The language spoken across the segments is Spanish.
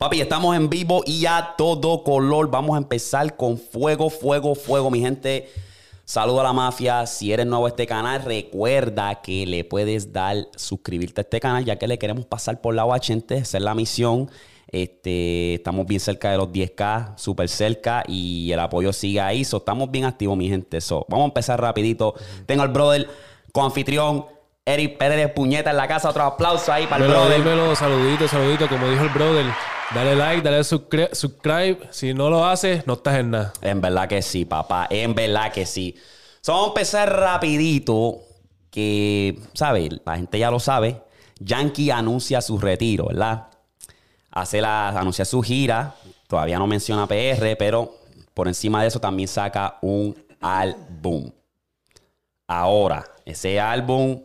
Papi, estamos en vivo y a todo color. Vamos a empezar con fuego, fuego, fuego, mi gente. Saludo a la mafia. Si eres nuevo a este canal, recuerda que le puedes dar suscribirte a este canal, ya que le queremos pasar por la 80. Esa es la misión. Este, estamos bien cerca de los 10K, súper cerca, y el apoyo sigue ahí. So, estamos bien activos, mi gente. So, vamos a empezar rapidito. Tengo al brother con anfitrión. Eric Pérez Puñeta en la casa. Otro aplauso ahí para el Dímelo, brother. dímelo, saludito, saludito. Como dijo el brother, dale like, dale subscri- subscribe. Si no lo haces, no estás en nada. En verdad que sí, papá. En verdad que sí. So, vamos a empezar rapidito. Que, ¿sabes? La gente ya lo sabe. Yankee anuncia su retiro, ¿verdad? Hace la, anuncia su gira. Todavía no menciona PR, pero por encima de eso también saca un álbum. Ahora, ese álbum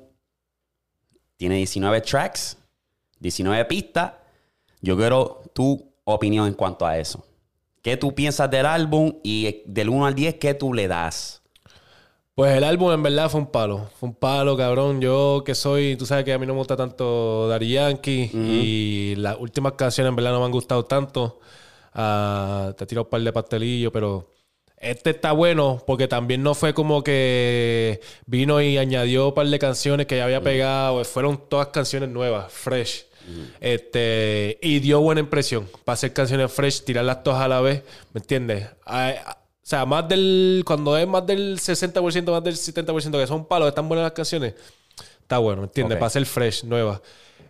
tiene 19 tracks, 19 pistas. Yo quiero tu opinión en cuanto a eso. ¿Qué tú piensas del álbum y del 1 al 10, qué tú le das? Pues el álbum en verdad fue un palo. Fue un palo, cabrón. Yo que soy, tú sabes que a mí no me gusta tanto Daddy Yankee y las últimas canciones en verdad no me han gustado tanto. Ah, te he tirado un par de pastelillos, pero este está bueno porque también no fue como que vino y añadió un par de canciones que ya había pegado. Fueron todas canciones nuevas, fresh. Este, y dio buena impresión para hacer canciones fresh, tirarlas todas a la vez, ¿me entiendes? Ay, ah, o sea, más del. Cuando es más del 60%, más del 70% que son palos, están buenas las canciones. Está bueno, ¿me entiendes? Para ser fresh, nueva.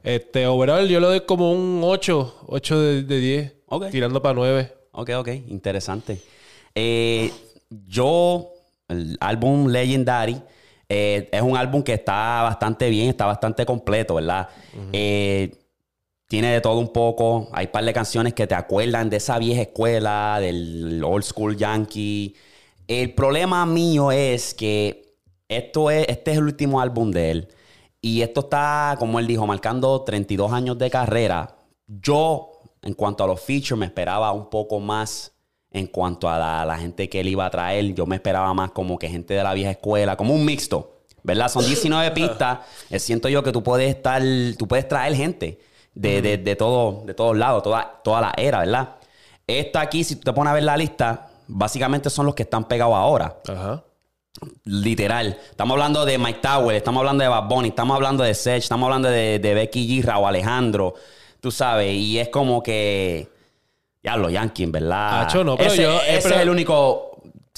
Este, overall, yo le doy como un 8, 8 de, de 10. Ok. Tirando para 9. Ok, ok, interesante. Eh, yo, el álbum Legendary, eh, es un álbum que está bastante bien, está bastante completo, ¿verdad? Eh, tiene de todo un poco. Hay un par de canciones que te acuerdan de esa vieja escuela, del old school yankee. El problema mío es que esto es, este es el último álbum de él. Y esto está, como él dijo, marcando 32 años de carrera. Yo, en cuanto a los features, me esperaba un poco más en cuanto a la, la gente que él iba a traer. Yo me esperaba más como que gente de la vieja escuela, como un mixto. ¿Verdad? Son 19 pistas. Eh, Siento yo que tú puedes estar, tú puedes traer gente de, de, de, todo, de todos lados, toda, toda la era, ¿verdad? Esto aquí, si tú te pones a ver la lista, básicamente son los que están pegados ahora. Ajá. Literal. Estamos hablando de Mike Tower, estamos hablando de Bad Bunny, estamos hablando de Sech, estamos hablando de, de Becky G, o Alejandro. Tú sabes, y es como que. Ya los Yankees, verdad. Acho, no, pero ese, yo- eh, ese pero- es el único.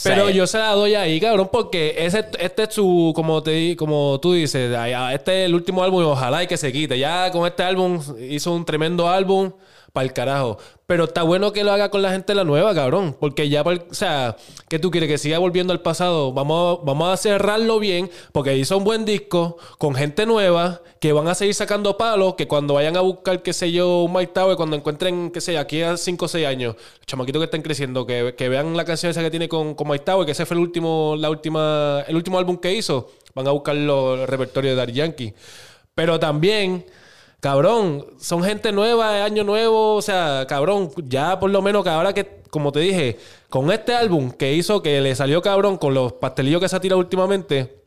Pero o sea, yo se la doy ahí, cabrón, porque ese, este es su, como te di- como tú dices, ah, este es el último álbum y ojalá y que se quite. Ya con este álbum hizo un tremendo álbum para el carajo. Pero está bueno que lo haga con la gente la nueva, cabrón. Porque ya, o sea, ¿qué tú quieres? Que siga volviendo al pasado. Vamos, vamos a cerrarlo bien, porque hizo un buen disco con gente nueva que van a seguir sacando palos. Que cuando vayan a buscar, qué sé yo, un Mike Tower, cuando encuentren, qué sé yo, aquí a 5 o 6 años, los chamaquitos que están creciendo, que, que vean la canción esa que tiene con, con Mike Tower, que ese fue el último, la última, el último álbum que hizo, van a buscar los el repertorio de Daddy Yankee. Pero también. Cabrón, son gente nueva, es año nuevo, o sea, cabrón, ya por lo menos que ahora que, como te dije, con este álbum que hizo que le salió cabrón con los pastelillos que se ha tirado últimamente,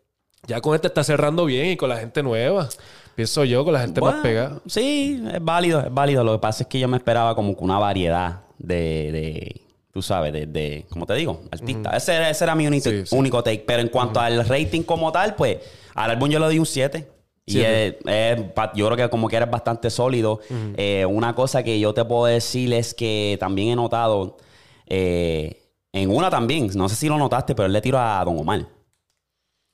ya con este está cerrando bien y con la gente nueva. Pienso yo, con la gente bueno, más pegada. Sí, es válido, es válido. Lo que pasa es que yo me esperaba como que una variedad de. de tú sabes, de, de como te digo, artista. ese, era, ese era mi único, Sí, sí. único take. Pero en cuanto al rating como tal, pues al álbum yo le doy un 7. Y es- yo creo que como que eres bastante sólido. Eh, una cosa que yo te puedo decir es que también he notado, eh, en una también, no sé si lo notaste, pero él le tiró a Don Omar.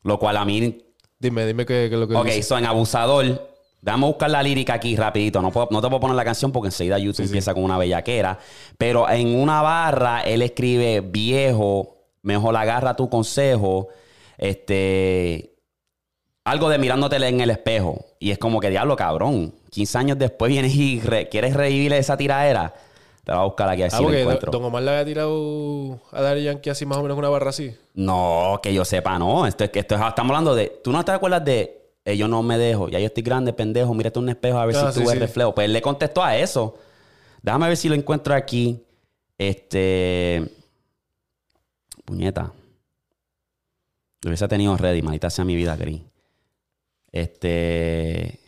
Lo cual a mí Dime, dime qué, es lo que Ok, dice. so en Abusador, déjame buscar la lírica aquí rapidito. No, puedo- no te puedo poner la canción porque enseguida YouTube empieza con una bellaquera. Pero en una barra él escribe, viejo, mejor agarra tu consejo. Este... Algo de mirándote en el espejo. Y es como que, diablo, cabrón. 15 años después vienes y re- quieres revivir esa tiradera. Te voy a buscar aquí a ver Ah, porque encuentro. Don Omar le había tirado a Daddy Yankee así más o menos una barra así. No, que yo sepa, no. Esto es que esto es- estamos hablando de. ¿Tú no te acuerdas de eh, yo no me dejo? Ya yo estoy grande, pendejo. Mírate un espejo a ver Ah, si tú sí, ves sí. reflejo. Pues él le contestó a eso. Déjame ver si lo encuentro aquí. Este. Puñeta. Lo hubiese tenido ready, maldita sea mi vida, gris. Este.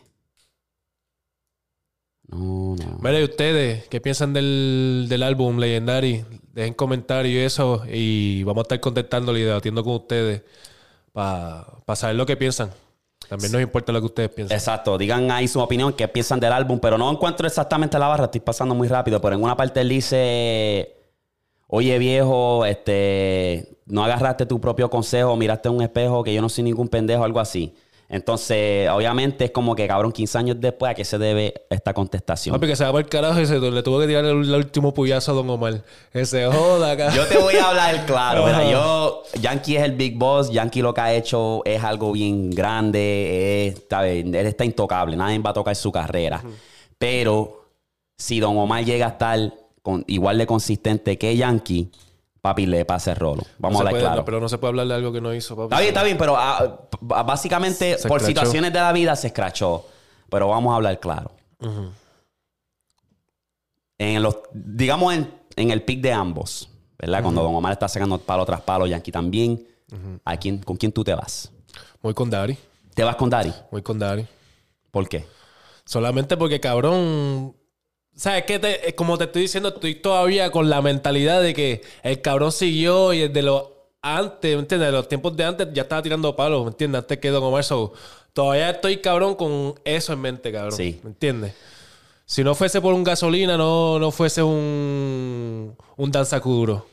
No, no. Mira, y ustedes, ¿qué piensan del, del álbum Legendary? Dejen comentarios y eso. Y vamos a estar contestándole y debatiendo con ustedes para saber lo que piensan. También nos importa lo que ustedes piensan. Exacto, digan ahí su opinión, qué piensan del álbum, pero no encuentro exactamente la barra, estoy pasando muy rápido, pero en una parte él dice, oye viejo, este, no agarraste tu propio consejo, miraste un espejo, que yo no soy ningún pendejo, algo así. Entonces, obviamente es como que, cabrón, 15 años después, ¿a qué se debe esta contestación? Papi, que se va por el carajo y se le tuvo que tirar el, el último puyazo a Don Omar. Que se joda acá. Yo te voy a hablar claro. Mira, yo, Yankee es el Big Boss. Yankee lo que ha hecho es algo bien grande. Es, ¿sabes? Él está intocable. Nadie va a tocar su carrera. Pero si Don Omar llega a estar con, igual de consistente que Yankee, papi, le pasa el rolo. Vamos No a hablar puede- claro. no, pero no se puede hablar de algo que no hizo, papi. Está bien, está bien, pero ah, p- básicamente Se por escrachó. situaciones de la vida se escrachó. Pero vamos a hablar claro. En los, digamos en, en el pick de ambos, ¿verdad? Cuando Don Omar está sacando palo tras palo, Yankee también. ¿A quién, ¿Con quién tú te vas? Muy con Dari. ¿Te vas con Dari? Muy con Dari. ¿Por qué? Solamente porque, cabrón. ¿Sabes qué? Te- eh, como te estoy diciendo, estoy todavía con la mentalidad de que el cabrón siguió y desde los antes, ¿me entiendes? De los tiempos de antes ya estaba tirando palos, ¿me entiendes? Antes que Don Omar. So, todavía estoy, cabrón, con eso en mente, cabrón. Sí. ¿Me entiendes? Si no fuese por un gasolina, no, no fuese un, un danzacuduro.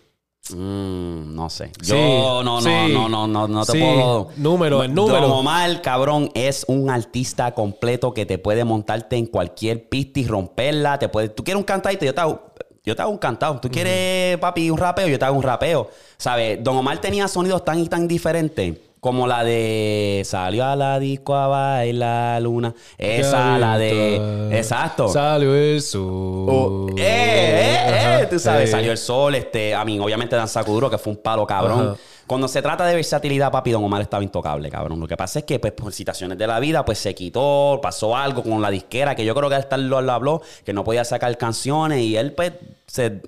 Mm, no sé. Yo no, no, sí. no, no, no, no te Sí. puedo. Número, el número. Don Omar, cabrón, es un artista completo que te puede montarte en cualquier pista y romperla. Te puede... Tú quieres un cantadito, yo te hago, yo te hago un cantado. Tú quieres, papi, un rapeo, yo te hago un rapeo. ¿Sabes? Don Omar tenía sonidos tan y tan diferentes. Como la de salió a la disco a bailar luna. Esa, la de. Exacto. Salió el sol. Oh, eh, eh, eh, tú sabes, salió el sol, este, a mí, obviamente Dan Sakuduro, que fue un palo cabrón. Ajá. Cuando se trata de versatilidad, papi, Don Omar estaba intocable, cabrón. Lo que pasa es que, pues, por situaciones de la vida, pues se quitó, pasó algo con la disquera, que yo creo que hasta lo, lo habló, que no podía sacar canciones y él, pues, se,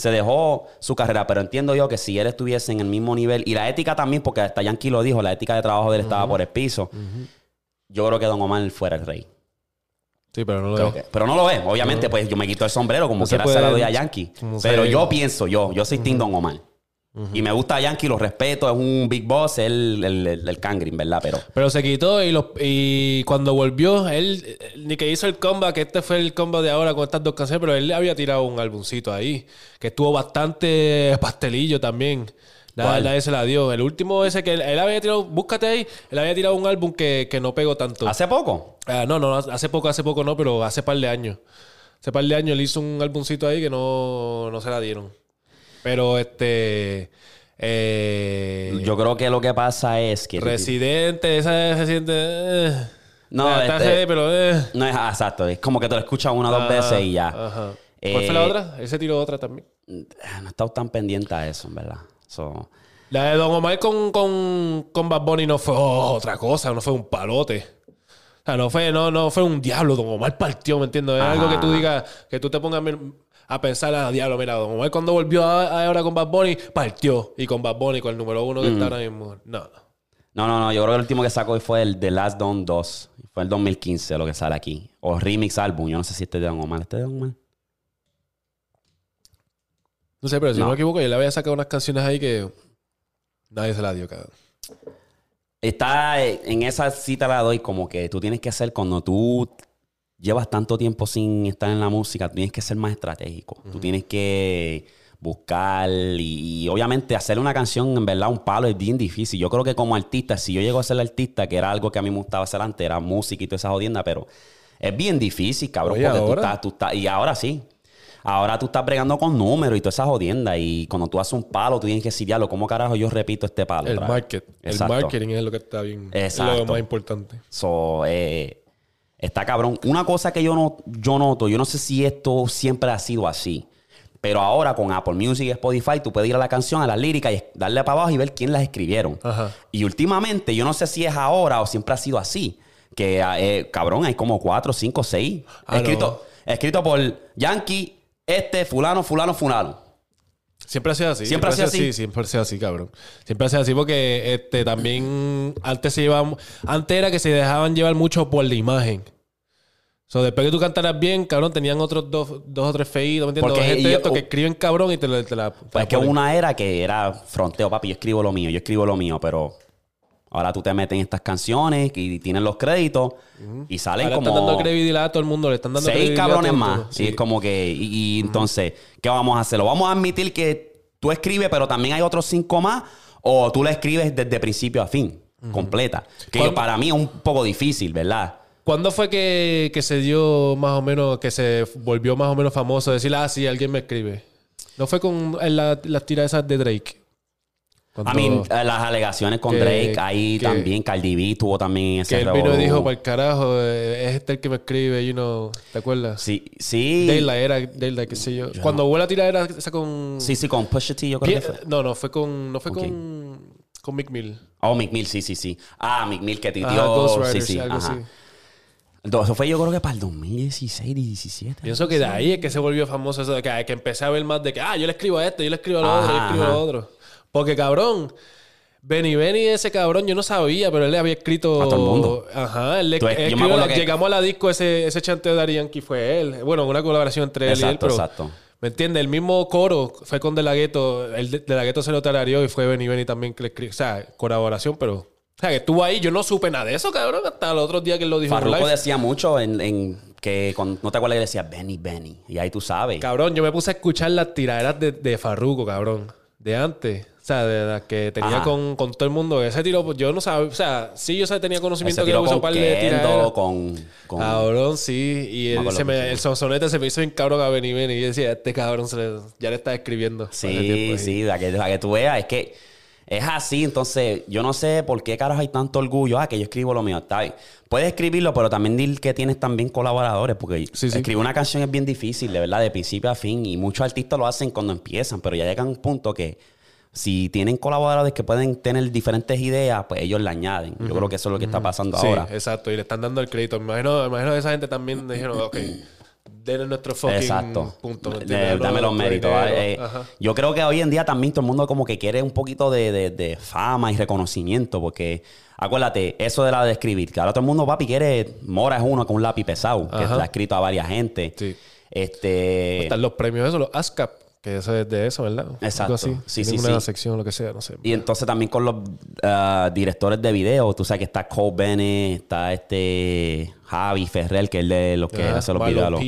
se dejó su carrera. Pero entiendo yo que si él estuviese en el mismo nivel, y la ética también, porque hasta Yankee lo dijo, la ética de trabajo de él estaba por el piso, yo creo que Don Omar fuera el rey. Sí, pero no lo que- pero no lo ve. Obviamente, pues yo me quito el sombrero como No se quiera puede- se la doy a Yankee. Pero yo pienso, yo, yo soy Tim Don Omar. Y me gusta Yankee, lo respeto, es un big boss, es el, el, el, el cangrin, ¿verdad? Pero Pero se quitó y, los, y cuando volvió, él, ni que hizo el comeback, que este fue el comeback de ahora con estas dos canciones, pero él le había tirado un álbumcito ahí, que estuvo bastante pastelillo también. Nada, nadie se la dio. El último ese que él, él había tirado, búscate ahí, él había tirado un álbum que, que no pegó tanto. hace poco. Ah, no, no, hace poco, hace poco no, pero hace par de años. Hace par de años él hizo un álbumcito ahí que no, no se la dieron. Pero este. Eh, Yo creo que lo que pasa es que. Residente, esa de Residente. eh. No, Ah, este- pero. eh. No es ah, exacto, es como que te lo escuchas una o dos Ajá, veces y ya. Ajá. Eh, ¿Cuál fue la otra? Él se tiró otra también. No he estado tan pendiente a eso, en verdad. So, La de Don Omar con, con, con Bad Bunny no fue oh, otra cosa, no fue un palote. O sea, no fue, no, no fue un diablo. Don Omar partió, ¿me entiendes? Es algo que tú digas, que tú te pongas a pensar, a diablo, mira, Don Omar cuando volvió a- a ahora con Bad Bunny, partió. Y con Bad Bunny, con el número uno que está ahora mismo. No. no, no, no. Yo creo que el último que sacó fue el The Last Don 2. Fue el 2015 lo que sale aquí. O Remix Album. Yo no sé si este es de Don Omar. ¿Este es de Don Omar? No sé, pero si no, No. me equivoco, yo le había sacado unas canciones ahí que nadie se la dio, cabrón. Está eh, en esa cita la doy como que tú tienes que ser cuando tú llevas tanto tiempo sin estar en la música, tú tienes que ser más estratégico. Tú tienes que buscar y, y obviamente hacer una canción en verdad un palo es bien difícil. Yo creo que como artista, si yo llego a ser artista, que era algo que a mí me gustaba hacer antes, era música y toda esa jodienda, pero es bien difícil, cabrón, Oye, porque tú ahora. estás, tú estás, y ahora sí. Ahora tú estás bregando con números y toda esa jodienda. Y cuando tú haces un palo, tú tienes que decir, diablo, ¿cómo carajo yo repito este palo? El otra vez?" market. Exacto. El marketing es lo que está bien. Es lo más importante. So, eh, está cabrón. Una cosa que yo, no, yo noto, yo no sé si esto siempre ha sido así, pero ahora con Apple Music y Spotify tú puedes ir a la canción, a las líricas y darle para abajo y ver quién las escribieron. Ajá. Y últimamente, yo no sé si es ahora o siempre ha sido así, que eh, cabrón, hay como cuatro, cinco, seis. Escrito, escrito por Yankee, este, fulano, fulano, fulano. Siempre ha sido así. ¿Siempre ha sido así? Siempre ha sido así, cabrón. Siempre ha sido así porque este, también antes se llevaban... Antes era que se dejaban llevar mucho por la imagen. So, después que tú cantaras bien, cabrón, tenían otros dos, dos o tres feitos, ¿me entiendes? Porque Gente yo- estos que escriben cabrón y te, te la... te Pues la es que una era que era fronteo, papi, yo escribo lo mío, yo escribo lo mío, pero ahora tú te metes en estas canciones y tienes los créditos y salen Ahora como están dando credibilidad a todo el mundo, le están dando seis cabrones más. mundo. Y es como que, y, y entonces, ¿qué vamos a hacer? ¿Lo vamos a admitir que tú escribes, pero también hay otros cinco más? ¿O tú la escribes desde principio a fin, completa? Que yo- ¿Cuándo- para mí es un poco difícil, ¿verdad? ¿Cuándo fue que, que se dio más o menos, que se volvió más o menos famoso decir, ah, sí, alguien me escribe? ¿No fue con en la- las tiras esas de Drake? A mí, eh, las alegaciones con Que- Drake, ahí que- también Cardi B tuvo también ese que él vino y dijo, para el carajo, eh, es este el que me escribe, you know, ¿te acuerdas? Sí, sí. Daylight era Daylight, qué sé yo. Cuando hubo la tiradera esa con... Sí, sí, con Pusha T, yo creo que fue. No, no, fue con... No fue ¿Con con... Con Mick Mill. Oh, Mick Mill, sí, sí, sí. Ah, Mick Mill que titió. Sí, sí, algo ajá. así. Eso fue yo creo que para el 2016, 17. Pienso que de ahí es que se volvió famoso eso de que, que empecé a ver más de que, ah, yo le escribo a este, yo le escribo a lo Ajá, otro, yo le escribo a lo otro. Porque cabrón, Benny Benny, ese cabrón, yo no sabía, pero él le había escrito. A todo el mundo. Ajá, él le me escribió que- llegamos a la disco, ese, ese chanteo de Yankee fue él. Bueno, una colaboración entre él y él, Exacto, pero. exacto. ¿Me entiendes? El mismo coro fue con De La Ghetto. El de, de La Ghetto se lo tarareó y fue Benny Benny también que le escribió. O sea, colaboración, pero. O sea, que estuvo ahí. Yo no supe nada de eso, cabrón, hasta los otros días que él lo dijo Farruko decía mucho en, en que con- no te acuerdas que decía Benny Benny. Y ahí tú sabes. Cabrón, yo me puse a escuchar las tiraderas de, de Farruko, cabrón. De antes. Sea, de las que tenía con, con todo el mundo. Ese tiro, pues, yo no sabía. O sea, sí, yo sabía, tenía conocimiento que lo con un par de con, con- Cabrón, sí. Y el, se me- sonsonete se me hizo bien cabrón a Benny Benny. Y decía, este cabrón se le- ya le está escribiendo. Sí, sí, la que, la que tú veas. Es que es así. Entonces, yo no sé por qué carajo hay tanto orgullo. Ah, que yo escribo lo mío. Está bien. Puedes escribirlo, pero también dir que tienes también colaboradores. Porque Sí, sí. escribir una canción es bien difícil, de verdad, de principio a fin. Y muchos artistas lo hacen cuando empiezan. Pero ya llega un punto que si tienen colaboradores que pueden tener diferentes ideas, pues ellos le añaden. Yo creo que eso es lo que está pasando Sí, ahora. exacto. Y le están dando el crédito. Me imagino, me imagino que esa gente también dijeron, ok, denle nuestro fucking Exacto. punto. dame los méritos. eh, yo creo que hoy en día también todo el mundo como que quiere un poquito de, de- de fama y reconocimiento, porque acuérdate, eso de la de escribir, que ahora todo el mundo, papi, quiere, Mora es uno con un lápiz pesado, que Ajá. le ha escrito a varias gente. Sí. Este... Están los premios esos, los ASCAP, que eso es de eso, ¿verdad? Exacto. Algo así. Sí, sí, una sí. sección, lo que sea, no sé. Y entonces también con los ah, directores de video, tú sabes que está Cole Bennett, está este Javi Ferrer, que es de los que Ajá, hace los videos.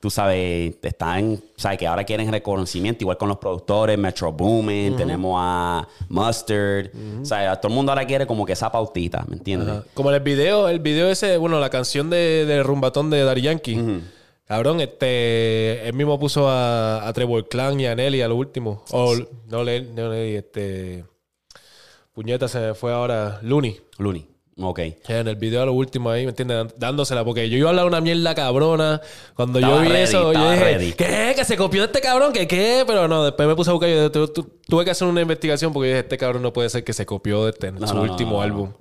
Tú sabes, están, sabes que ahora quieren reconocimiento, igual con los productores, Metro Boomin, tenemos a Mustard. O sea, todo el mundo ahora quiere como que esa pautita, ¿me entiendes? Como en el video, el video ese, bueno, la canción de, de Rumbatón de Daddy Yankee. Cabrón, este, él mismo puso a, a Trevor Clan y a Nelly a lo último. O, no, Le- no Nelly, este, puñeta se me fue ahora, Looney. Looney. Ok. En el video a lo último ahí, ¿me entiendes? Dándosela, porque yo iba a hablar una mierda cabrona. Cuando yo vi ready, eso, yo dije, ready. ¿qué? ¿Que se copió de este cabrón? ¿Qué qué? Pero no, después me puse a buscar. Yo tu- tu- tuve que hacer una investigación porque yo dije, este cabrón no puede ser que se copió de este, en No, su no, último no. álbum.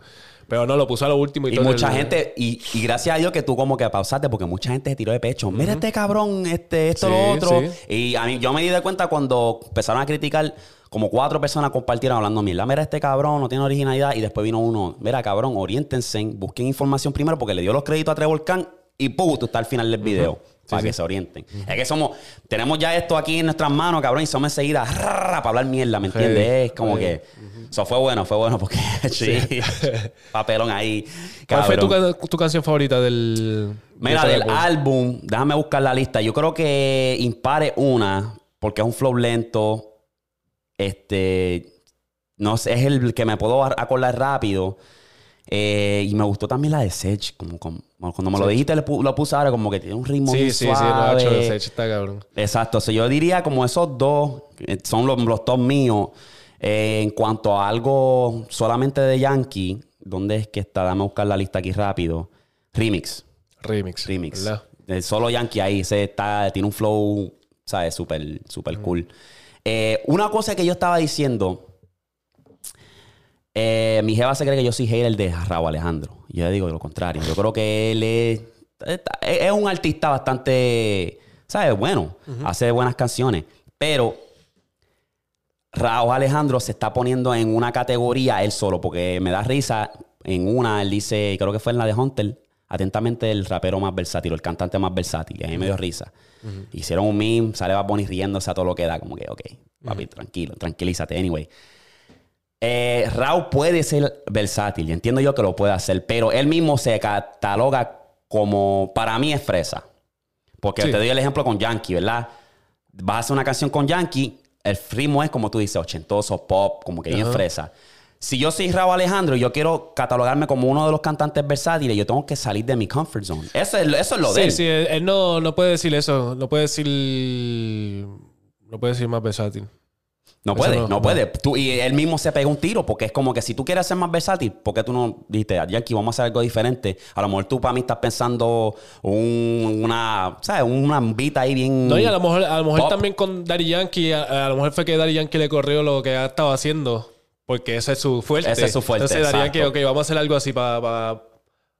Pero no, lo puso a lo último y, Y todo mucha el- gente, y, y gracias a Dios que tú como que pausaste, porque mucha gente se tiró de pecho. Mira este cabrón, este, esto, Sí, lo otro. sí. Y a mí, yo me di de cuenta cuando empezaron a criticar, como cuatro personas compartieron hablando mierda. Mira este cabrón, no tiene originalidad. Y después vino uno, mira cabrón, oriéntense, busquen información primero, porque le dio los créditos a Trevor Khan y ¡pum! Tú estás al final del video. Para que se orienten. Es que somos, tenemos ya esto aquí en nuestras manos, cabrón, y somos enseguida para hablar mierda, ¿me entiendes? Es como que. Eso fue bueno, fue bueno porque sí. papelón ahí. ¿Cuál fue tu, tu canción favorita del. Mira, de del álbum? déjame buscar la lista. Yo creo que Impare una, porque es un flow lento. Este. No sé, es el que me puedo ar- acordar rápido. Eh, y me gustó también la de Sech. Como, como- cuando me lo dijiste, lo puse ahora como que tiene un ritmo Sí, bien sí, sí, no, suave. hecho, ese está cabrón. Exacto. O sea, yo diría como esos dos eh, son los, los top míos. Eh, en cuanto a algo solamente de Yankee, ¿dónde es que está? Dame a buscar la lista aquí rápido. Remix. Remix. Remix. solo Yankee ahí, ese está, tiene un flow, ¿sabes? Súper, súper cool. Una cosa que yo estaba diciendo, eh, mi jeva se cree que yo soy hater de Raúl Alejandro. Yo le digo lo contrario. Yo creo que él es, un artista bastante, ¿sabes? Bueno, hace buenas canciones, pero Raúl Alejandro se está poniendo en una categoría él solo, porque me da risa. En una, él dice, creo que fue en la de Hunter, atentamente el rapero más versátil, o el cantante más versátil. Y a mí me dio risa. Hicieron un meme, sale Bad Bunny riéndose a todo lo que da. Como que, ok, papi, tranquilo, tranquilízate. Anyway. Eh, Raúl puede ser versátil, y entiendo yo que lo puede hacer, pero él mismo se cataloga como, para mí es fresa. Porque Sí. te doy el ejemplo con Yankee, ¿verdad? Vas a hacer una canción con Yankee, el ritmo es como tú dices, ochentoso, pop, como que bien fresa. Si yo soy Raúl Alejandro y yo quiero catalogarme como uno de los cantantes versátiles, yo tengo que salir de mi comfort zone. Eso es, eso es lo de Sí, él. sí, él, él no, no puede decir eso. No puede decir. No puede decir más versátil. No puede, no- no, puede. Tú- y él mismo se pega un tiro porque es como que si tú quieres ser más versátil, ¿por qué tú no dijiste, Yankee, vamos a hacer algo diferente? A lo mejor tú para mí estás pensando un- una, ¿sabes? Una beat ahí bien... No, y a lo mejor, a lo mejor también con Daddy Yankee, a, a lo mejor fue que Daddy Yankee le corrió lo que ha estado haciendo. Porque ese es su fuerte. Ese es su fuerte, Entonces Daddy Yankee, ok, vamos a hacer algo así para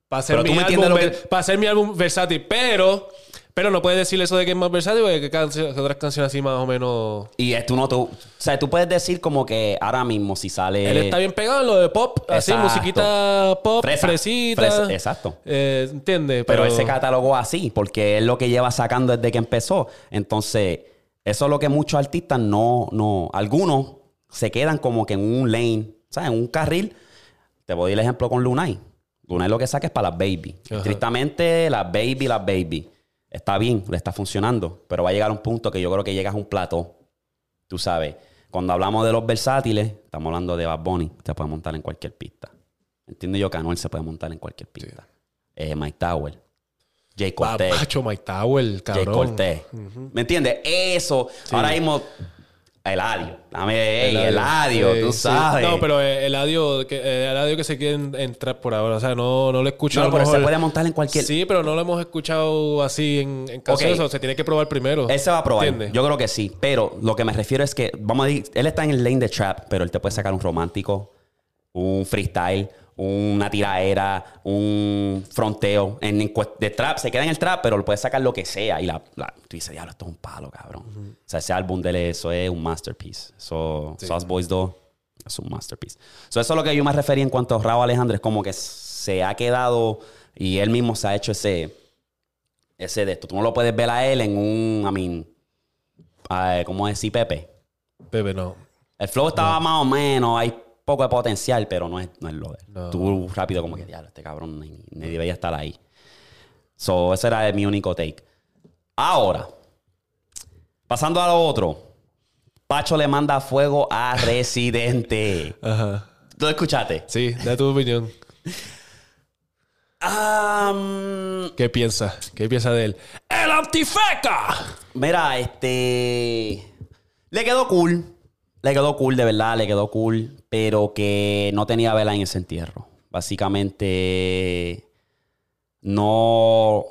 hacer, mi álbum lo que- pa' hacer mi álbum versátil. Pero, pero no puedes decir eso de que es más versátil porque que otras canciones así más o menos... Y es- tú no, tú, o sea, tú puedes decir como que ahora mismo si sale... Él está bien pegado en lo de pop, así, musiquita pop, Fresa, fresita. fresa, exacto. Eh, ¿Entiendes? Pero él se catalogó así, porque es lo que lleva sacando desde que empezó. Entonces, eso es lo que muchos artistas no, no, algunos se quedan como que en un lane, ¿sabes? En un carril. Te voy a dar el ejemplo con Lunay. Lunay lo que saca es para las baby. Ajá. Estrictamente las baby, las baby. Está bien, le está funcionando, pero va a llegar un punto que yo creo que llegas a un plato. Tú sabes, cuando hablamos de los versátiles, estamos hablando de Bad Bunny, se puede montar en cualquier pista. Entiendo yo que Anuel se puede montar en cualquier pista. Eh, Mike Tower, Jay Cortez, Papacho, Mike Tower, Jay cabrón. Cortez. ¿Me entiendes? Eso, ahora mismo, Eladio. Dame, Eladio, Sí, tú sí. sabes. No, pero Eladio, que, eh, Eladio que se quiere en- entrar por ahora. O sea, no, no lo escucho. a No, lo pero se puede montar en cualquier... Sí, pero no lo hemos escuchado así en, en canciones. Ok. o Se tiene que probar primero. Él se va a probar. ¿Entiendes? Yo creo que sí. Pero lo que me refiero es que, vamos a decir, él está en el lane de trap, pero él te puede sacar un romántico, un freestyle, una tiraera, un fronteo. En, en de trap, se queda en el trap, pero él puede sacar lo que sea. Y la, la- tú dices, diablo, esto es un palo, cabrón. O sea, ese álbum de eso es un masterpiece. Eso, Sauce Boys 2 es un masterpiece. So, eso es lo que yo me refería en cuanto a Raúl Alejandro. Es como que se ha quedado y él mismo se ha hecho ese ese de esto. Tú no lo puedes ver a él en un, I mean, ¿cómo decir Pepe? Pepe, no. El flow estaba más o menos, hay poco de potencial, pero no es, no es lo de él. No. Tú rápido como que, diablo, este cabrón ni, ni debería estar ahí. So, ese era mi único take. Ahora, pasando a lo otro. Pacho le manda fuego a Residente. Ajá. ¿Tú escuchaste? Sí, da tu opinión. ¿Qué piensa? ¿Qué piensa de él? ¡El antifeca! Mira, este. Le quedó cool. Le quedó cool, de verdad, le quedó cool. Pero que no tenía vela en ese entierro. Básicamente. No.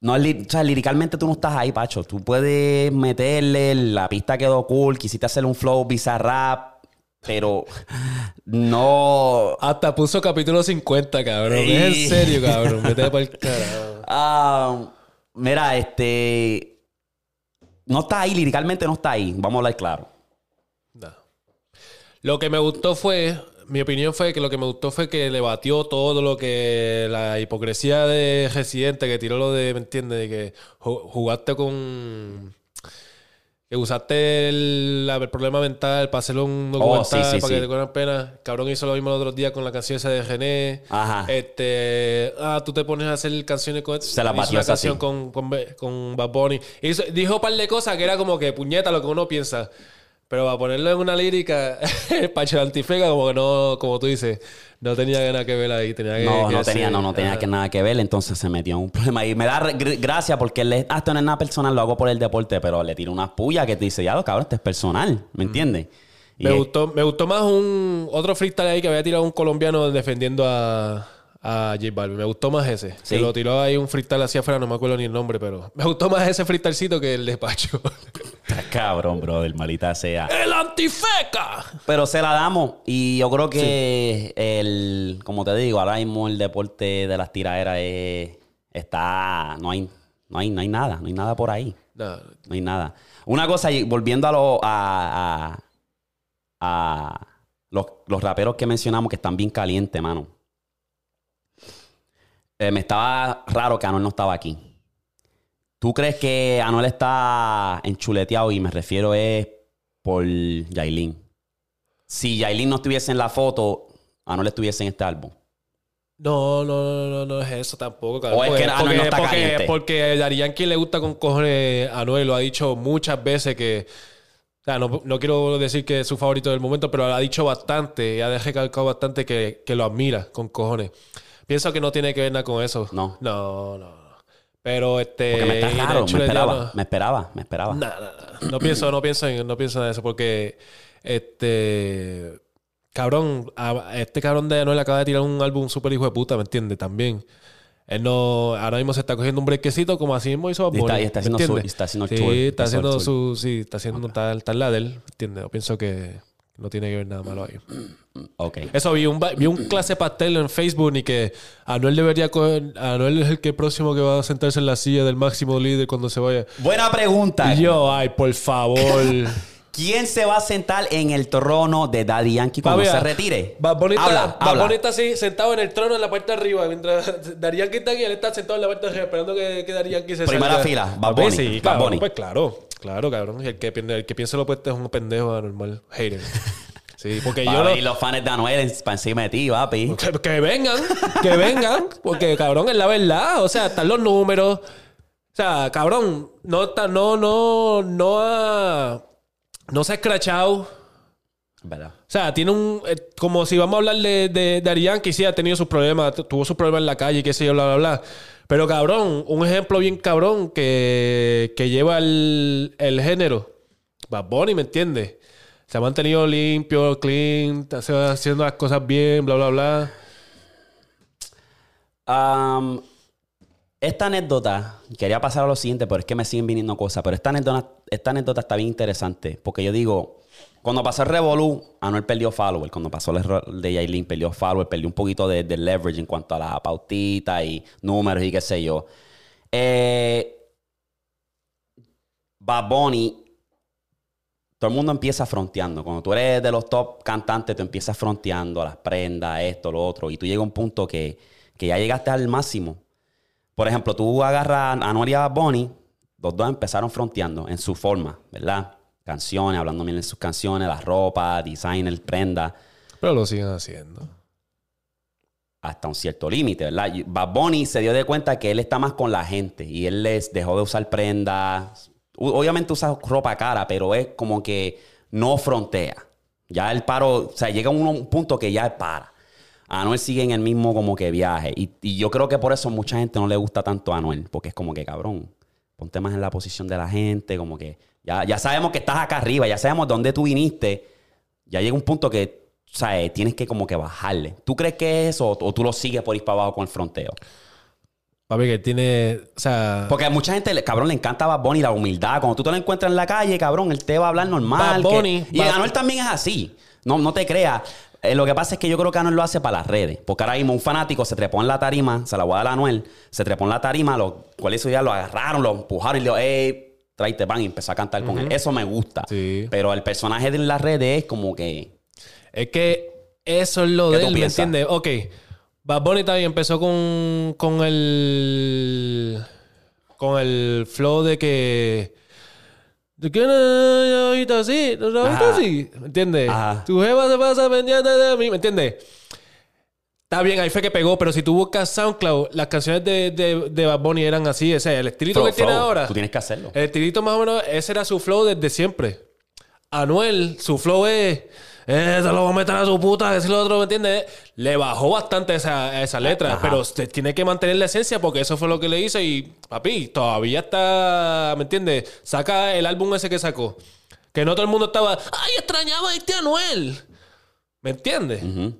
No, o sea, liricalmente tú no estás ahí, Pacho. Tú puedes meterle, la pista quedó cool, quisiste hacer un flow bizarrap, pero no. Hasta puso capítulo 50, cabrón. Es en serio, cabrón. Vete para el carajo. Ah, mira, este. No está ahí, liricalmente no está ahí. Vamos a hablar claro. Lo que me gustó fue, mi opinión fue que lo que me gustó fue que le batió todo lo que la hipocresía de Residente, que tiró lo de, ¿me entiendes? De que ju- jugaste con... Que usaste el, la- el problema mental para hacerlo un documental, Oh, sí, sí, para que te cojan pena. Cabrón hizo lo mismo el otro día con la canción esa de René. Ajá. Este, ah, tú te pones a hacer canciones con Se la hizo una canción con, con, con Bad Bunny. Hizo- dijo un par de cosas que era como que puñeta lo que uno piensa. Pero para ponerlo en una lírica, el Antifega, como que no, como tú dices, no tenía nada que ver ahí. Tenía que, No, que no tenía, no, no tenía Ajá. que nada que ver, entonces se metió en un problema. Y me da gracia porque él, ah, esto no es nada personal, lo hago por el deporte, pero le tira unas pullas que te dice, ya, lo cabrón, esto es personal, ¿me entiendes? Y Me es- gustó, me gustó más un otro freestyle ahí que había tirado un colombiano defendiendo a, a J Balvin. Me gustó más ese. Sí. Que lo tiró ahí un freestyle hacia afuera, no me acuerdo ni el nombre, pero me gustó más ese freestylecito que el de Pacho. Cabrón, bro, del malita sea. ¡El antifeca! Pero se la damos. Y yo creo que el, como te digo, ahora mismo el deporte de las tiraderas es- está, no hay, no hay, no hay nada, no hay nada por ahí. No, No hay nada. Una cosa, y volviendo a, lo, a, a- a los, los raperos que mencionamos que están bien calientes, mano. Eh, me estaba raro que Anuel no estaba aquí. ¿Tú crees que Anuel está enchuleteado? Y me refiero es por Yailin. Si Yailin no estuviese en la foto, Anuel estuviese en este álbum. No, no, no, no, no es eso tampoco, cabrón. O es que Porque- Anuel no está porque, caliente. porque Yankee le gusta con cojones a Anuel. Lo ha dicho muchas veces que... O sea, no, no quiero decir que es su favorito del momento, pero ha dicho bastante y ha recalcado bastante que, que lo admira con cojones. Pienso que no tiene que ver nada con eso. No. No, no. no. Pero este... Porque me está raro, me esperaba, no- me esperaba, me esperaba. Nah, nah, nah. No pienso, no pienso en, no pienso en eso porque este cabrón, a- este cabrón de Anuel acaba de tirar un álbum súper hijo de puta, ¿me entiendes? También. Él no, ahora mismo se está cogiendo un brequecito como así mismo hizo Bad Y está- Bunny, y está ¿me haciendo su- está haciendo sí, está haciendo su, sí, está haciendo tal, tal la de él, ¿me entiendes? Yo pienso que no tiene que ver nada malo ahí. Ok. Eso, vi un, vi un clase pastel en Facebook y que Anuel debería coger, Anuel es el que próximo que va a sentarse en la silla del máximo líder cuando se vaya. Buena pregunta. Y yo, ay, por favor. ¿Quién se va a sentar en el trono de Daddy Yankee cuando se retire? Bad Bunny está, habla, Bad habla. Está así, sentado en el trono en la parte de arriba. Mientras Darían que está aquí, él está sentado en la parte de arriba esperando que, que Darían que se Primera salga. fila, Papi, Bunny, Sí, claro, pues claro. Claro, cabrón. El que, el que piensa lo opuesto es un pendejo anormal. Hater. Sí, porque yo no... y los fans de Anuel para encima de ti, papi. Que, que vengan, que vengan, porque cabrón, es la verdad. O sea, están los números. O sea, cabrón, no está, no, no, no ha, no se ha escrachado. ¿Verdad? O sea, tiene un. eh, como si vamos a hablar de, de, de Yankee, sí ha tenido sus problemas, tu- tuvo sus problemas en la calle, qué sé yo, bla, bla, bla. Pero cabrón, un ejemplo bien cabrón que, que lleva el, el género. Bad Bunny, ¿me entiendes? Se ha mantenido limpio, clean, haciendo las cosas bien, bla, bla, bla. Esta anécdota, quería pasar a lo siguiente, pero es que me siguen viniendo cosas. Pero esta anécdota está bien interesante. Porque yo digo, cuando pasó el Revolu, Anuel perdió follower. Cuando pasó el error de Yailin, perdió follower, perdió un poquito de, leverage en cuanto a la pautita y números y qué sé yo. Eh, Bad Bunny, todo el mundo empieza fronteando. Cuando tú eres de los top cantantes, tú empiezas fronteando las prendas, esto, lo otro. Y tú llegas a un punto que, que ya llegaste al máximo. Por ejemplo, tú agarras a Anuel y a Bad Bunny, los dos empezaron fronteando en su forma, ¿verdad? Canciones, hablando bien de sus canciones, la ropa, designer, prenda, Pero lo siguen haciendo. hasta un cierto límite, ¿verdad? Bad Bunny se dio de cuenta que él está más con la gente y él les dejó de usar prendas. Obviamente usa ropa cara, pero es como que no frontea. Ya el paro, o sea, llega a un, un punto que ya es para. Anuel sigue en el mismo como que viaje. Y, y yo creo que por eso mucha gente no le gusta tanto a Anuel, porque es como que cabrón, ponte más en la posición de la gente, como que ya, ya sabemos que estás acá arriba, ya sabemos dónde tú viniste. Ya llega un punto que, sea, eh, tienes que como que bajarle. ¿Tú crees que es eso o, tú lo sigues por ir para abajo con el fronteo? Papi, que tiene. O sea. Porque a mucha gente, cabrón, le encanta Bad Bunny la humildad. Cuando tú te lo encuentras en la calle, cabrón, él te va a hablar normal. Bad que- Bunny, y Bad- Anuel también es así. No, no te creas. Eh, lo que pasa es que yo creo que Anuel lo hace para las redes. Porque ahora mismo un fanático se trepó en la tarima, se la voy a dar a Anuel, se trepó en la tarima, los cuales ya lo agarraron, lo empujaron y le dijo, hey, tráete pan y empezó a cantar con él. Eso me gusta. Sí. Pero el personaje de las redes es como que. Es que eso es lo ¿Qué de él, ¿me entiendes? Ok. Bad Bunny también empezó con, con el. Con el flow de que. De que no, ahorita sí, no, no, ahorita Ajá. sí. ¿Me entiendes? Ajá. Tu jefa se pasa pendiente de mí. ¿Me entiendes? Está bien, ahí fue que pegó, pero si tú buscas SoundCloud, las canciones de, de, de Bad Bunny eran así. O sea, el estilito flow, que tiene ahora. Tú tienes que hacerlo. El estilito más o menos, ese era su flow desde siempre. Anuel, su flow es. Eh, se lo va a meter a su puta, que si lo otro, ¿me entiendes? Le bajó bastante esa, esa letra, Ajá. pero usted tiene que mantener la esencia porque eso fue lo que le hizo y, papi, todavía está, ¿me entiendes? Saca el álbum ese que sacó. Que no todo el mundo estaba, ¡ay, extrañaba a este Anuel! ¿Me entiendes? Ujú.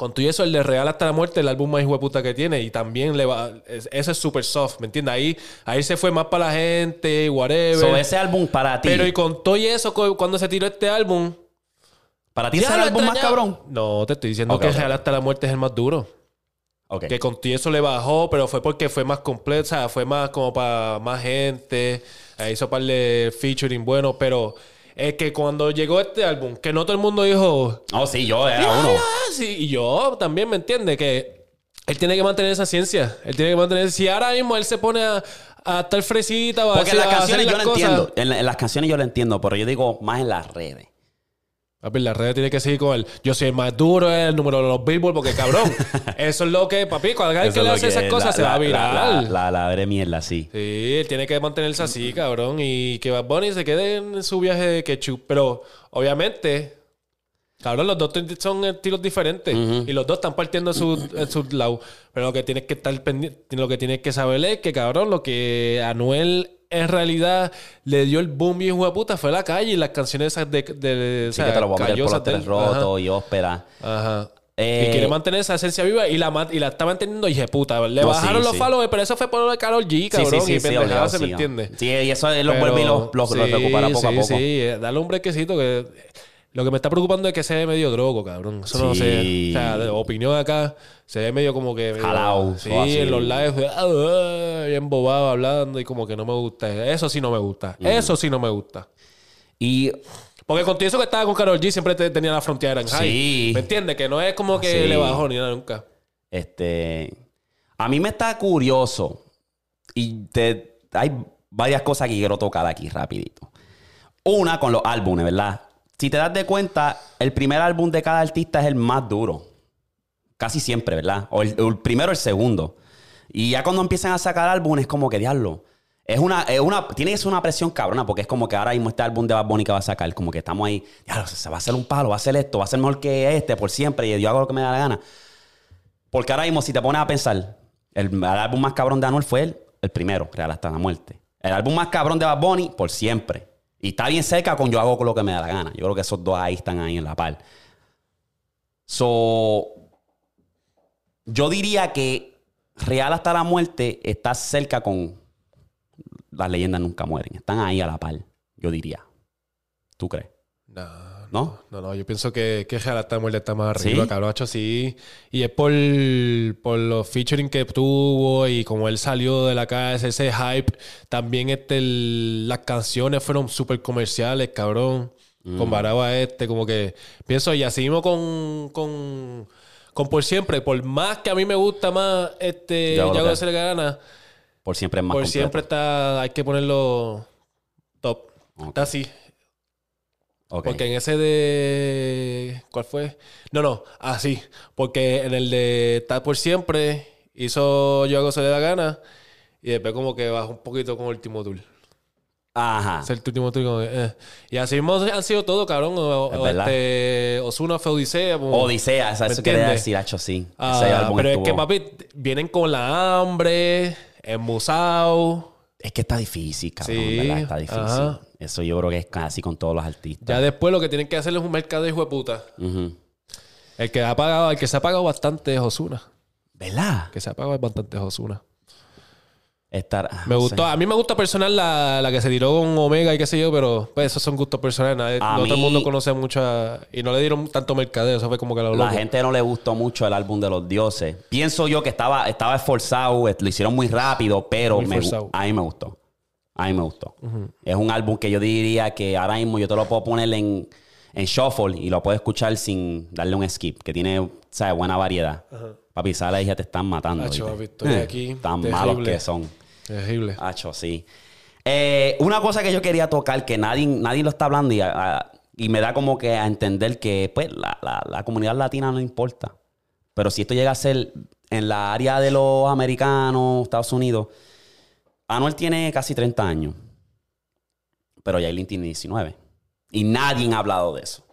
Con todo y eso, el de Real hasta la muerte, el álbum más hueputa que tiene. Y también le va. es- Ese es super soft, ¿me entiendes? Ahí, ahí se fue más para la gente, whatever. So, ese álbum para ti. Pero y con todo y eso, cu- cuando se tiró este álbum. para ti es el álbum más cabrón. No, te estoy diciendo Ok, que. Real hasta la muerte es el más duro. Ok. Que con y eso le bajó, pero fue porque fue más completo, o sea, fue más como para más gente. hizo par de featuring bueno, pero es que cuando llegó este álbum, que no todo el mundo dijo. Oh, sí, yo era "Ah, uno. sí", y yo también me entiende que Él tiene que mantener esa ciencia. Él tiene que mantener. Si ahora mismo él se pone a, a estar fresita o a Porque en las canciones yo lo entiendo. En, en las canciones yo lo entiendo, pero yo digo más en las redes. Papi, la red tiene que seguir con él. Yo soy el más duro, el número de los Billboard, porque cabrón. eso es lo que, papi, cuando alguien que le hace esas cosas se va a la- virar. La, la, la, la de mierda, sí. Sí, él tiene que mantenerse así, cabrón. Y que Bad Bunny se quede en su viaje de ketchup. Pero, obviamente, cabrón, los dos son estilos diferentes. Y los dos están partiendo en su, en su lado. Pero lo que tienes que estar pendiente, lo que tienes que saber es que, cabrón, lo que Anuel en realidad le dio el boom de puta fue la calle y las canciones esas de, de, o Sí, sea, que te lo voy a meter por los tres de y ópera. Ajá. Eh, y quiere mantener esa esencia viva y la, y la está manteniendo y puta. Le No, bajaron sí, los sí. followers, pero eso fue por lo de Karol G, cabrón. sí, sí, y sí, pendejada, se sí, me entiende. Sí, y eso él lo Pero- vuelve y lo, lo- lo sí, recupera poco a poco. Sí, eh, dale un brequecito que... Lo que me está preocupando es que se ve medio drogo, cabrón. Eso no sé. O sea, de opinión acá, se ve medio como que... Jalao, Sí, así. en los lives, ah, ah, bien bobado hablando y como que no me gusta. Eso sí no me gusta. Eso sí no me gusta. Y Porque contigo eso que estaba con Karol G siempre te- tenía la frontera en high. Sí. ¿Me entiendes? Que no es como que Sí. le bajó ni nada nunca. este. A mí me está curioso. Y te, hay varias cosas que quiero tocar aquí rapidito. Una con los álbumes, ¿verdad? Si te das de cuenta, el primer álbum de cada artista es el más duro. Casi siempre, ¿verdad? O el, primero o el segundo. Y ya cuando empiezan a sacar álbumes, es como que diablo. Es una, es una, tiene que ser una presión cabrona, porque es como que ahora mismo este álbum de Bad Bunny que va a sacar, como que estamos ahí, diablo, se va a hacer un palo, va a hacer esto, va a ser mejor que este por siempre, y yo hago lo que me da la gana. Porque ahora mismo, si te pones a pensar, el, el álbum más cabrón de Anuel fue el, el primero, Real hasta la muerte. El álbum más cabrón de Bad Bunny, por siempre. Y está bien cerca con Yo hago lo que me da la gana. Yo creo que esos dos ahí están ahí en la par. So, yo diría que Real hasta la muerte está cerca con Las leyendas nunca mueren. Están ahí a la par, yo diría. ¿Tú crees? No, ¿No? no, no. Yo pienso que, que Real está muerto está más arriba, ¿Sí? cabrón. Hacho, sí. Y es por, por los featuring que tuvo y como él salió de la casa, ese hype. También este, el- las canciones fueron súper comerciales, cabrón. Mm. Comparado a este, como que pienso, y así mismo con, con, con Por Siempre. Por más que a mí me gusta más este, Yo hago se le gana, Por siempre es más por completo. siempre está, hay que ponerlo top. Está así. Ok. Porque en ese de. ¿Cuál fue? No, no, así. Porque en el de Estar por siempre hizo Yo hago se le da gana. Y después como que bajó un poquito con Último Tour. Ajá. Último tour como que, eh. Y así mismo han sido todos, cabrón. O, este, Osuna fue Odisea. como- Odisea, eso, ¿Me eso quería decir, Hacho, sí. Ah, pero es que, papi, vienen con la hambre, en Musao. Es que está difícil, cabrón, Sí, ¿verdad? Está difícil. ajá. Eso yo creo que es casi con todos los artistas. Ya después lo que tienen que hacer es un mercado de hijo de puta. El que ha pagado, el que se ha pagado bastante es Osuna. ¿Verdad? El que se ha pagado bastante es Osuna. Estar, ah, Me no gustó. sé. A mí me gusta personal la, la que se tiró con Omega y qué sé yo, pero pues esos son gustos personales. Nadie- no todo el mundo conoce mucho a- y no le dieron tanto mercadeo. Eso fue como que lo La loco. gente no le gustó mucho el álbum de los dioses. Pienso yo que estaba, estaba esforzado, lo hicieron muy rápido, pero Muy me a mí me gustó. A mí me gustó. Es un álbum que yo diría que ahora mismo yo te lo puedo poner en, en shuffle y lo puedo escuchar sin darle un skip, que tiene ¿sabes? buena variedad. Papi, sale y ya te están matando. Acho, ¿viste? papi, estoy Eh, aquí, Tan terrible. malos que son. Terrible. Hacho, sí. Eh, una cosa que yo quería tocar, que nadie, nadie lo está hablando y, a- y me da como que a entender que pues, la, la- la comunidad latina no importa. Pero si esto llega a ser en la área de los americanos, Estados Unidos, Anuel tiene casi 30 años. Pero Yailin tiene 19. Y nadie ha hablado de eso.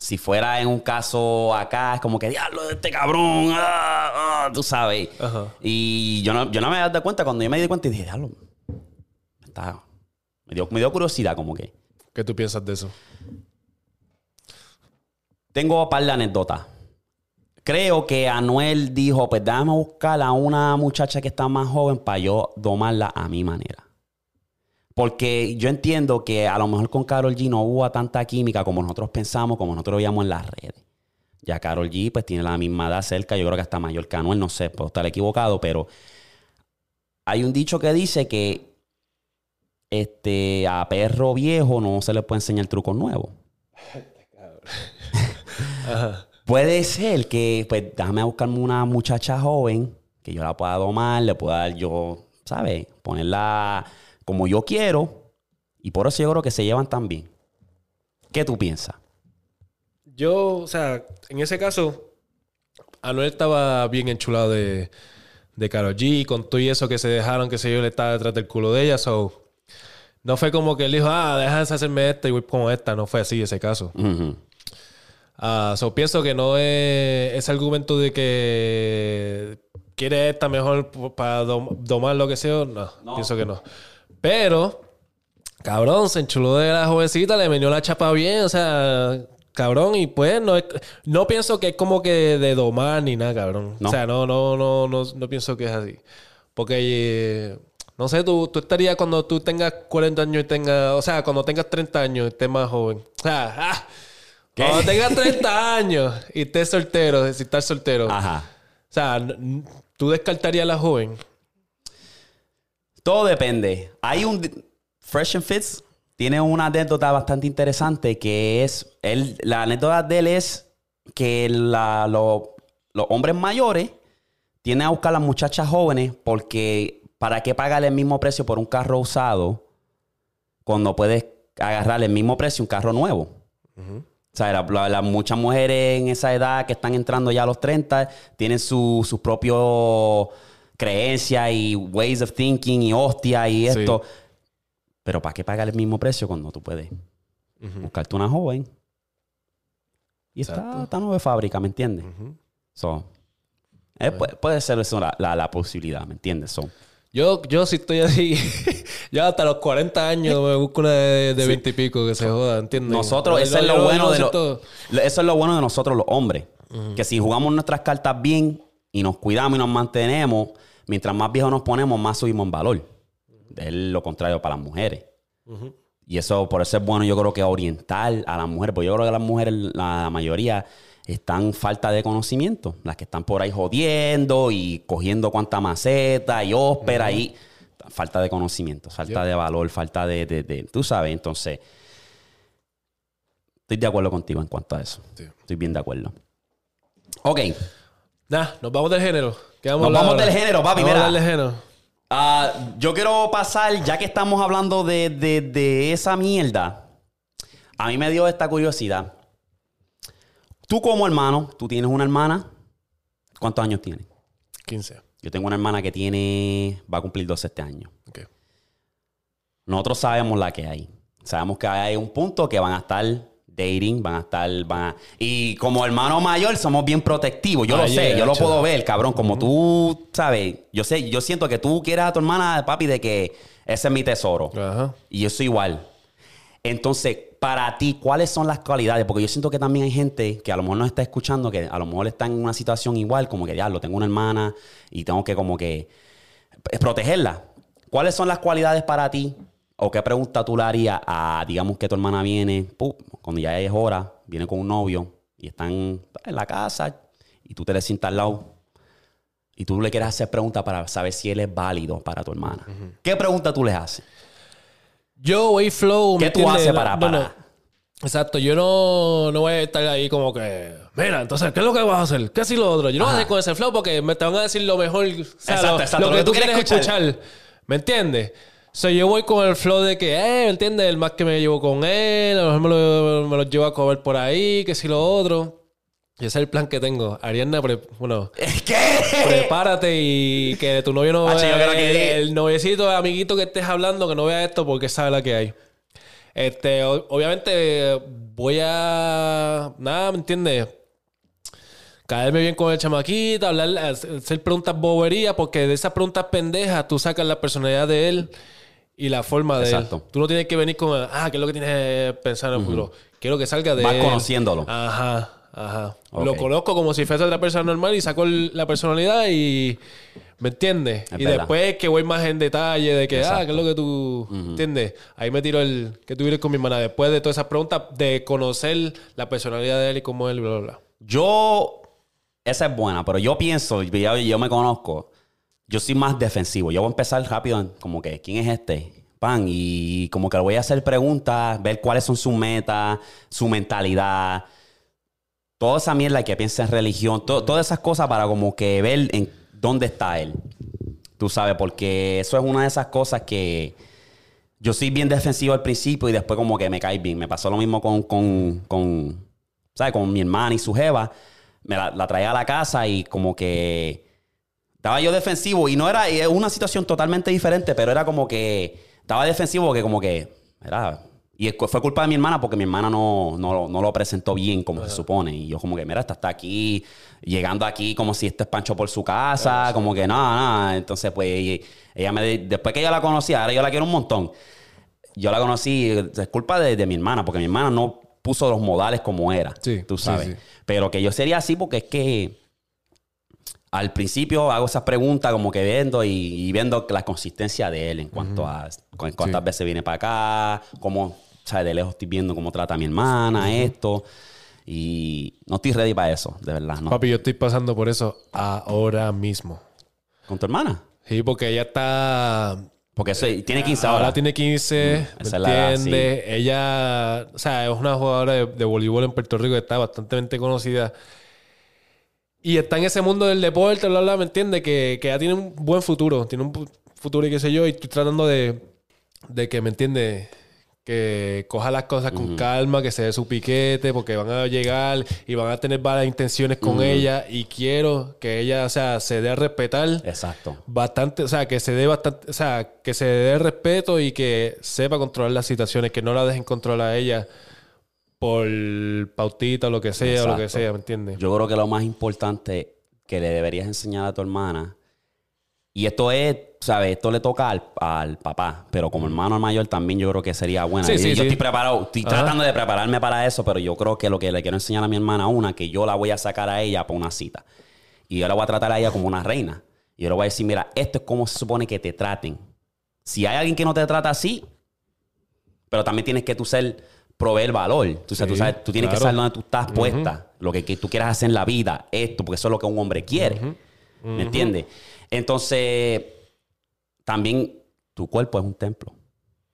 Si fuera en un caso acá, es como que, diablo, de este cabrón, ah, ah", tú sabes. Ajá. Y yo no, yo no me había dado cuenta. Cuando yo me di cuenta, y dije, diablo, está- me, dio, me dio curiosidad, como que. ¿Qué tú piensas de eso? Tengo un par de anécdotas. Creo que Anuel dijo, pues déjame buscar a una muchacha que está más joven para yo domarla a mi manera. Porque yo entiendo que a lo mejor con Carol G no hubo tanta química como nosotros pensamos, como nosotros veíamos en las redes. Ya Carol G pues tiene la misma edad cerca, yo creo que hasta mayor que Anuel, no sé, puedo estar equivocado, pero hay un dicho que dice que este, a perro viejo no se le puede enseñar trucos nuevos. Puede ser que, pues, déjame buscarme una muchacha joven que yo la pueda domar, le pueda dar yo, ¿sabes? Ponerla como yo quiero. Y por eso yo creo que se llevan tan bien. ¿Qué tú piensas? Yo, o sea, en ese caso, Anuel estaba bien enchulado de, de Karol G, con todo y eso que se dejaron, que se yo, le estaba detrás del culo de ella, so... No fue como que él dijo, ah, déjame hacerme esta y voy como esta. No fue así ese caso. Ah, so pienso que no es ese argumento de que quiere esta mejor para dom- domar lo que sea. No, pienso que no. Pero, cabrón, se enchuló de la jovencita, le metió la chapa bien, o sea, cabrón, y pues no es- no pienso que es como que de domar ni nada, cabrón. No. O sea, no, no, no, no, no pienso que es así. Porque, eh, no sé, tú, tú estarías cuando tú tengas 40 años y tengas, o sea, cuando tengas 30 años y estés más joven. O sea, ah, cuando tengas 30 años y estés soltero, si estás soltero. Ajá. O sea, tú descartarías a la joven. Todo depende. Hay un... Fresh and Fits tiene una anécdota bastante interesante que es... Él, la anécdota de él es que la- lo- los hombres mayores tienen a buscar a las muchachas jóvenes porque ¿para qué pagar el mismo precio por un carro usado cuando puedes agarrar el mismo precio un carro nuevo? O sea, la- la- las muchas mujeres en esa edad que están entrando ya a los 30 tienen su- sus propios creencias y ways of thinking y hostia y Sí. esto. Pero ¿para qué pagar el mismo precio cuando tú puedes buscarte una joven? Y está, Exacto. está nueva de fábrica, ¿me entiendes? So, eh, puede, puede ser eso la, la- la posibilidad, ¿me entiendes? So, Yo, yo si estoy así, ya hasta los 40 años me busco una de, de 20 y pico que se joda, ¿entiendes? Nosotros, eso es lo bueno de lo- eso es lo bueno de nosotros los hombres. Que si jugamos nuestras cartas bien y nos cuidamos y nos mantenemos, mientras más viejos nos ponemos, más subimos en valor. Es lo contrario para las mujeres. Y eso, por eso es bueno, yo creo que orientar a las mujeres, porque yo creo que las mujeres, la, la mayoría, están falta de conocimiento. Las que están por ahí jodiendo y cogiendo cuanta maceta y ópera y falta de conocimiento, falta de valor, falta de, de- de- tú sabes, entonces estoy de acuerdo contigo en cuanto a eso. Sí. Estoy bien de acuerdo. Ok. Nah, nos vamos del género. ¿Qué vamos a Nos vamos ahora? del género, papi, Vamos mira. del género. Ah, yo quiero pasar, ya que estamos hablando de, de- de esa mierda, a mí me dio esta curiosidad. Tú como hermano, tú tienes una hermana, ¿cuántos años tienes? 15. Yo tengo una hermana que tiene, va a cumplir 12 este año. Nosotros sabemos la que hay. Sabemos que hay un punto que van a estar dating, van a estar, van a- Y como hermano mayor somos bien protectivos. Yo lo Ay, sé, yo lo puedo ver, cabrón. Como tú, ¿sabes? Yo sé, yo siento que tú quieres a tu hermana, papi, de que ese es mi tesoro. Y yo soy igual. Entonces, para ti, ¿cuáles son las cualidades? Porque yo siento que también hay gente que a lo mejor nos está escuchando, que a lo mejor está en una situación igual, como que ya lo tengo una hermana y tengo que como que eh, protegerla. ¿Cuáles son las cualidades para ti? ¿O qué pregunta tú le harías a, digamos que tu hermana viene, pu, cuando ya es hora, viene con un novio y están en la casa y tú te le sientas al lado y tú le quieres hacer preguntas para saber si él es válido para tu hermana? ¿Qué pregunta tú les haces? Yo, way flow. ¿me ¿Qué tú haces para- para- Exacto, yo no, no voy a estar ahí como que, mira, entonces, ¿qué es lo que vas a hacer? ¿Qué si lo otro? Yo no voy a Ajá. hacer con ese flow porque me te van a decir lo mejor, o sea, Exacto, lo, exacto, lo que tú quieres escuchar. ¿Me entiendes? O sea, yo voy con el flow de que, eh, ¿me entiendes? El más que me llevo con él, a lo mejor me lo, me lo llevo a comer por ahí, que si lo otro. Y ese es el plan que tengo. Ariana, pre- bueno, ¿Qué? prepárate y que tu novio no yo vea, el, el noviecito, el amiguito que estés hablando, que no vea esto porque sabe la que hay. Este, obviamente voy a, nada, ¿me entiendes? Caerme bien con el chamaquito, hablar, hacer preguntas boberías, porque de esas preguntas pendejas tú sacas la personalidad de él y la forma de Exacto. él. Tú no tienes que venir con, ah, ¿qué es lo que tienes pensado en el futuro? Quiero que salga de Vas él. conociéndolo. Ajá, ajá. Lo conozco como si fuese otra persona normal y saco la personalidad y... ¿Me entiendes? Es y verdad. después que voy más en detalle de que, ah. ¿qué es lo que tú... ¿Entiendes? Ahí me tiro el... que tú vienes con mi hermana? Después de todas esas preguntas, de conocer la personalidad de él y cómo él, bla, bla, bla. Yo, esa es buena, pero yo pienso, yo, yo me conozco, yo soy más defensivo. Yo voy a empezar rápido, como que, ¿quién es este? Pan, y como que le voy a hacer preguntas, ver cuáles son sus metas, su mentalidad. toda esa mierda que piensa en religión, to- todas esas cosas para como que ver en dónde está él. Tú sabes, porque eso es una de esas cosas que yo soy bien defensivo al principio y después como que me cae bien. Me pasó lo mismo con, con, con ¿sabes? Con mi hermana y su jeva. Me la traía a la casa y como que estaba yo defensivo y no era una situación totalmente diferente, pero era como que estaba defensivo porque como que era y fue culpa de mi hermana porque mi hermana no, no, lo- no lo presentó bien como se supone. Y yo como que, mira, esta está aquí, llegando aquí como si este es Pancho por su casa, como que nada, nada. Entonces, pues, ella- me... Después que yo la conocía, ahora yo la quiero un montón. Yo la conocí, es culpa de, de mi hermana, porque mi hermana no puso los modales como era, Sí, tú sí, sabes. sí. Pero que yo sería así porque es que al principio hago esas preguntas como que viendo y, y viendo la consistencia de él en cuanto a cu- cuántas Sí. veces viene para acá, cómo, ¿sabes? De lejos estoy viendo cómo trata a mi hermana, esto. Y no estoy ready para eso, de verdad, ¿no? Papi, yo estoy pasando por eso ahora mismo. ¿Con tu hermana? Sí, porque ella está. Porque eso, tiene 15 Ahora ahora. tiene 15, ¿me esa es la edad, entiendes? Ella, o sea, es una jugadora de, de voleibol en Puerto Rico que está bastante conocida. Y está en ese mundo del deporte, bla, bla, ¿me entiendes? Que, que ya tiene un buen futuro. Tiene un futuro y qué sé yo. Y estoy tratando de, de que, ¿me entiendes? Que coja las cosas con calma, que se dé su piquete, porque van a llegar y van a tener varias intenciones con ella. Y quiero que ella, o sea, se dé a respetar Exacto. bastante, o sea, que se dé bastante, o sea, que se dé respeto y que sepa controlar las situaciones, que no la dejen controlar a ella por pautita o lo que sea, o lo que sea, ¿me entiendes? Yo creo que lo más importante que le deberías enseñar a tu hermana, y esto es, ¿sabes? Esto le toca al, al papá, pero como hermano mayor también yo creo que sería buena. Sí, sí, yo sí. estoy preparado, estoy Ajá. tratando de prepararme para eso, pero yo creo que lo que le quiero enseñar a mi hermana, una, que yo la voy a sacar a ella para una cita. Y yo la voy a tratar a ella como una reina. Y yo le voy a decir, mira, esto es como se supone que te traten. Si hay alguien que no te trata así, pero también tienes que tú ser, proveer valor. Tú, sabes, tú, Sí, sabes, tú tienes que saber dónde tú estás puesta, lo que, que tú quieras hacer en la vida, esto, porque eso es lo que un hombre quiere. ¿Me entiendes? Entonces, también tu cuerpo es un templo.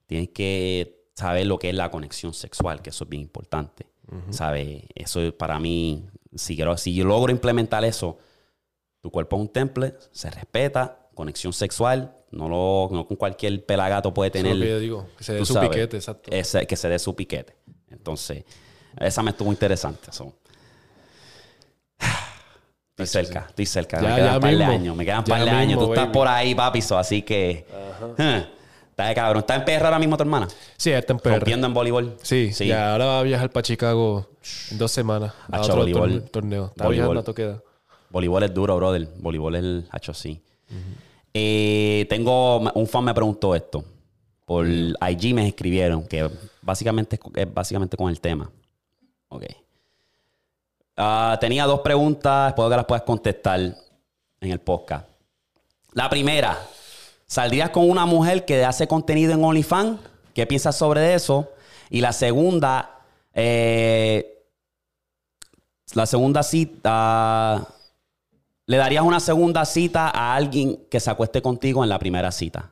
Tienes que saber lo que es la conexión sexual, que eso es bien importante. ¿Sabes? Eso es para mí, si, quiero, si yo logro implementar eso, tu cuerpo es un templo, se respeta, conexión sexual, no, lo, no con cualquier pelagato puede Eso es tener. lo que yo digo, que se dé su sabes, piquete, exacto. ese- que se dé su piquete. Entonces, esa me estuvo interesante. so. Estoy cerca, estoy cerca. Ya, me quedan un par de años. Me quedan un par de años. Tú estás por ahí, papi, so, así que. Está de cabrón. ¿Está en PR ahora mismo tu hermana? Sí, está en PR. Rompiendo en voleibol. Sí, sí. ya ahora va a viajar para Chicago en dos semanas a Hacho, otro voleibol. torne- torneo. Está Voleibol. viajando a Toqueda. Voleibol es duro, brother. Voleibol es el hacho, sí. Eh, tengo... Un fan me preguntó esto. Por IG me escribieron que básicamente es básicamente con el tema. Ok. Ah, tenía dos preguntas. Espero que las puedas contestar en el podcast. La primera. ¿Saldrías con una mujer que hace contenido en OnlyFans? ¿Qué piensas sobre eso? Y la segunda... eh, la segunda cita. ¿Le darías una segunda cita a alguien que se acueste contigo en la primera cita?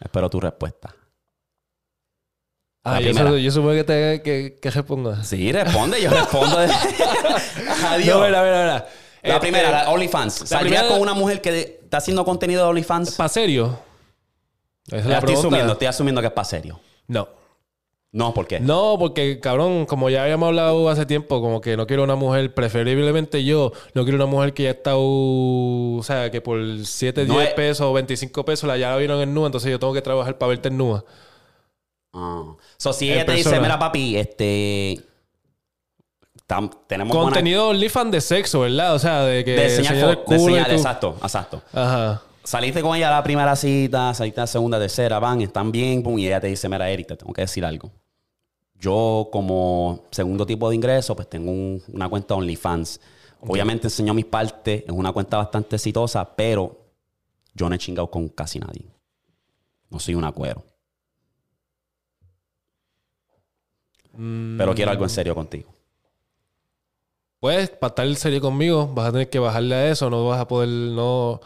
Espero tu respuesta. Ah, yo, supongo que te que, que responda. Sí, responde, yo respondo. Adiós. No, mira, mira, mira. la Este, primera, la OnlyFans. ¿Saldrías primera- con una mujer que está haciendo contenido de OnlyFans? ¿Para serio? Esa es la estoy pregunta. asumiendo, estoy asumiendo que es para serio. No. No, ¿por qué? No, porque, cabrón, como ya habíamos hablado hace tiempo, como que no quiero una mujer, preferiblemente yo, no quiero una mujer que ya está, uh, o sea, que por 7, No 10 es- pesos o 25 pesos la ya la vieron en nua, entonces yo tengo que trabajar para verte en nua. Ah. So, si ella te dice, mira, papi, este. tam- tenemos buena- Contenido OnlyFans de sexo, ¿verdad? O sea, de que de enseñar, el de culo y tú- exacto, exacto. Ajá. Saliste con ella a la primera cita, saliste a la segunda, tercera, van, están bien, pum, y ella te dice, mira, Eric, te tengo que decir algo. Yo, como segundo tipo de ingreso, pues tengo un- una cuenta OnlyFans. Obviamente enseño mis partes, es una cuenta bastante exitosa, pero yo no he chingado con casi nadie. No soy un acuero. Mm, Pero quiero algo en serio contigo. Pues, para estar serio conmigo, vas a tener que bajarle a eso, no vas a poder, no,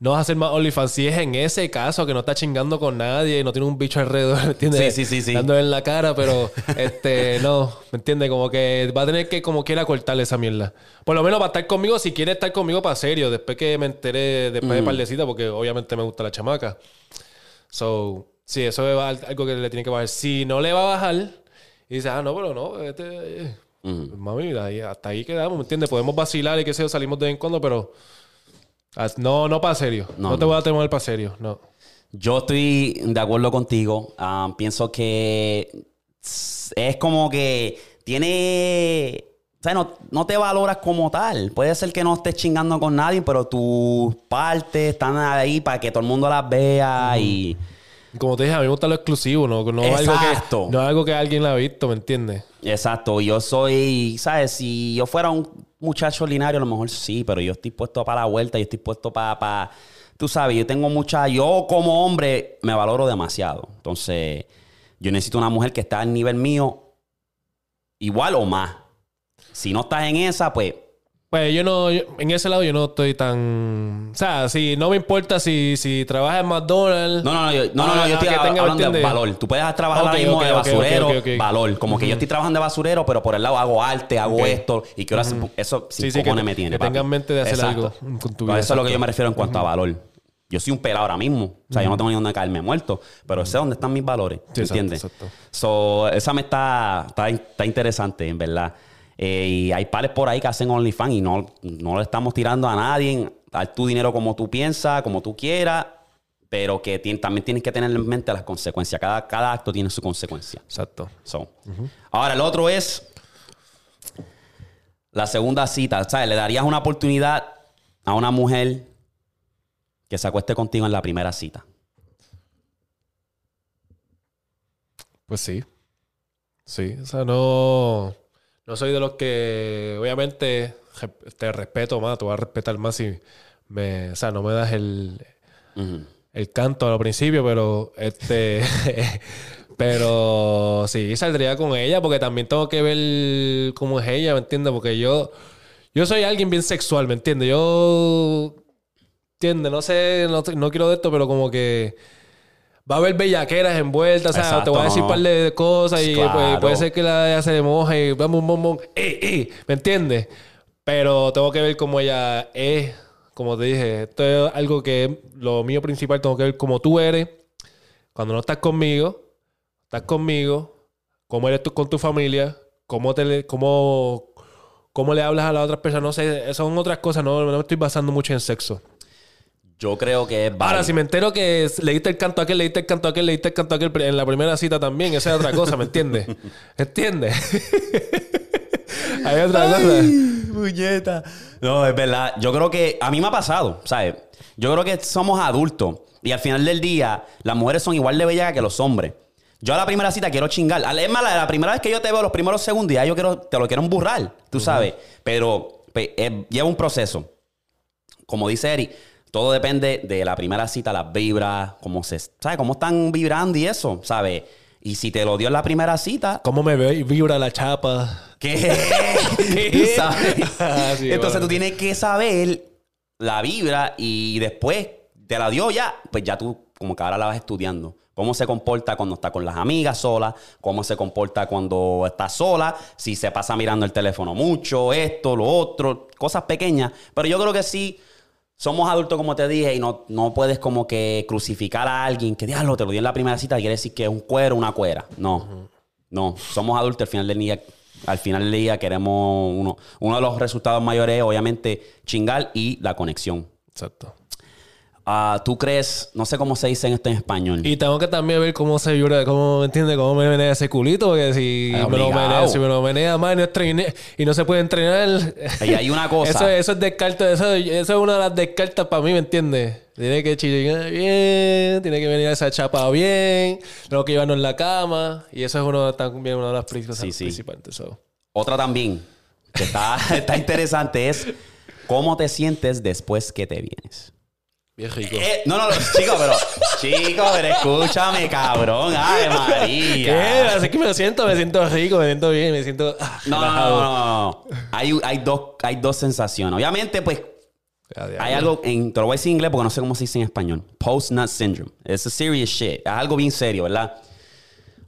no vas a hacer más OnlyFans. Si es en ese caso que no está chingando con nadie, no tiene un bicho alrededor, ¿me entiendes? Sí, sí, sí, sí. Dándole en la cara, pero este, no, ¿me entiendes? Como que va a tener que como quiera cortarle esa mierda. Por lo menos va a estar conmigo si quiere estar conmigo para serio, después que me enteré, después de par de citas, porque obviamente me gusta la chamaca. So, sí, eso es algo que le tiene que bajar. Si no le va a bajar, y dice, ah, no, pero no, este, eh, mami, hasta ahí quedamos, ¿me entiendes? Podemos vacilar y qué sé yo, salimos de vez en cuando, pero no, no para serio. No, No, te no. voy a tomar para serio, no. Yo estoy de acuerdo contigo. Ah, pienso que es como que tiene. O sea, no, no te valoras como tal. Puede ser que no estés chingando con nadie, pero tus partes están ahí para que todo el mundo las vea y. Como te dije, a mí me gusta lo exclusivo, no, no algo que no algo que alguien la ha visto, ¿me entiendes? Exacto. Yo soy. ¿Sabes? Si yo fuera un muchacho ordinario, a lo mejor sí, pero yo estoy puesto para la vuelta y estoy puesto para. Tú sabes, yo tengo mucha. Yo como hombre me valoro demasiado. Entonces, yo necesito una mujer que está al nivel mío igual o más. Si no estás en esa, pues. Pues yo no, yo- en ese lado yo no estoy tan... O sea, si no me importa si, si trabajas en McDonald's... No, no, no, yo, no, no, no, Ah, yo estoy que tenga, ¿me hablando de valor. Tú puedes trabajar ahora Ok, mismo de basurero, valor. Como que yo estoy trabajando de basurero, pero por el lado hago arte, hago esto y quiero hacer. Eso sin Sí, sí, que- me tiene. que tengas mente de hacer Exacto. algo con tu Pues Eso es lo que yo me refiero en cuanto a valor. Yo soy un pelado ahora mismo. O sea, yo no tengo ni dónde caerme muerto. Pero sé dónde están mis valores. Exacto, ¿Entiendes? exacto. So, esa me está, está, está interesante, en verdad. Eh, y hay pares por ahí que hacen OnlyFans y no, no le estamos tirando a nadie. Haz tu dinero como tú piensas, como tú quieras. Pero que también tienes que tener en mente las consecuencias. Cada, cada acto tiene su consecuencia. Exacto. So. Ahora, el otro es la segunda cita. ¿Sabes? Le darías una oportunidad a una mujer que se acueste contigo en la primera cita. Pues sí. Sí, o sea, no... No soy de los que, obviamente, te respeto más, te voy a respetar más si me... O sea, no me das el, Ujú. el canto al principio, pero este. pero sí, saldría con ella porque también tengo que ver cómo es ella, ¿me entiendes? Porque yo. Yo soy alguien bien sexual, ¿me entiendes? Yo. ¿Entiendes? No sé, no, no quiero de esto, pero como que. Va a haber bellaqueras envueltas, o sea, te voy a decir un par de cosas y Claro. pues, puede ser que la ella se moje y vamos, vamos, vamos, ¡eh, eh! ¿me entiendes? Pero tengo que ver cómo ella es, como te dije, esto es algo que lo mío principal, tengo que ver cómo tú eres cuando no estás conmigo, estás conmigo, cómo eres tú con tu familia, cómo te le, cómo, cómo le hablas a las otras personas, no sé, son otras cosas, no, no me estoy basando mucho en sexo. Yo creo que es Ahora, válido. si me entero que le diste el canto a aquel, le diste el canto a aquel, le diste el canto a aquel en la primera cita también, esa es otra cosa, ¿me entiendes? ¿Entiendes? Hay otra cosa. Puñeta. No, es verdad. Yo creo que a mí me ha pasado, ¿sabes? Yo creo que somos adultos y al final del día las mujeres son igual de bellas que los hombres. Yo a la primera cita quiero chingar. Es más, la, la primera vez que yo te veo los primeros segundos, ya yo quiero, te lo quiero emburrar, tú sabes. Pero pues, lleva un proceso. Como dice Eri, todo depende de la primera cita, las vibras, cómo se, ¿sabes? Cómo están vibrando y eso, ¿sabes? Y si te lo dio en la primera cita, ¿Cómo me vibra la chapa? ¿Qué? ¿Tú sabes? Ah, sí, Entonces bueno. tú tienes que saber la vibra y después te la dio ya, pues ya tú como que ahora la vas estudiando. Cómo se comporta cuando está con las amigas sola, cómo se comporta cuando está sola, si se pasa mirando el teléfono mucho, esto, lo otro, cosas pequeñas. Pero yo creo que sí, somos adultos, como te dije, y no, no puedes como que crucificar a alguien que, diablo, te lo di en la primera cita, quiere decir que es un cuero, una cuera. No, no, somos adultos, al final del día, al final del día queremos uno, uno de los resultados mayores es obviamente chingar y la conexión. Exacto. Ah, ¿Tú crees, no sé cómo se dice esto en español? Y tengo que también ver cómo se vibra, cómo me entiende, cómo me menea ese culito, porque si me lo menea, si me lo menea más y no, estrené- y no se puede entrenar. Y hay una cosa. Eso, eso es descarta, eso, eso es una de las descartas para mí, ¿me entiendes? Tiene que chillar bien, tiene que venir esa chapa bien, tengo que llevarnos en la cama, y eso es uno, también una de las principales. Sí, sí. principales, so. Otra también, que está, está interesante, es cómo te sientes después que te vienes. Bien rico. Eh, no, no, no, chico, pero, chico, pero escúchame, cabrón. Ay, María. ¿Qué? Así que me siento, me siento rico, me siento bien, me siento ah, No, no, no, no, no. Hay, hay, dos, hay dos sensaciones. Obviamente, pues, Hay algo, en, te lo voy a decir en inglés porque no sé cómo se dice en español. Post-nut syndrome. Es a serious shit. Es algo bien serio, ¿verdad?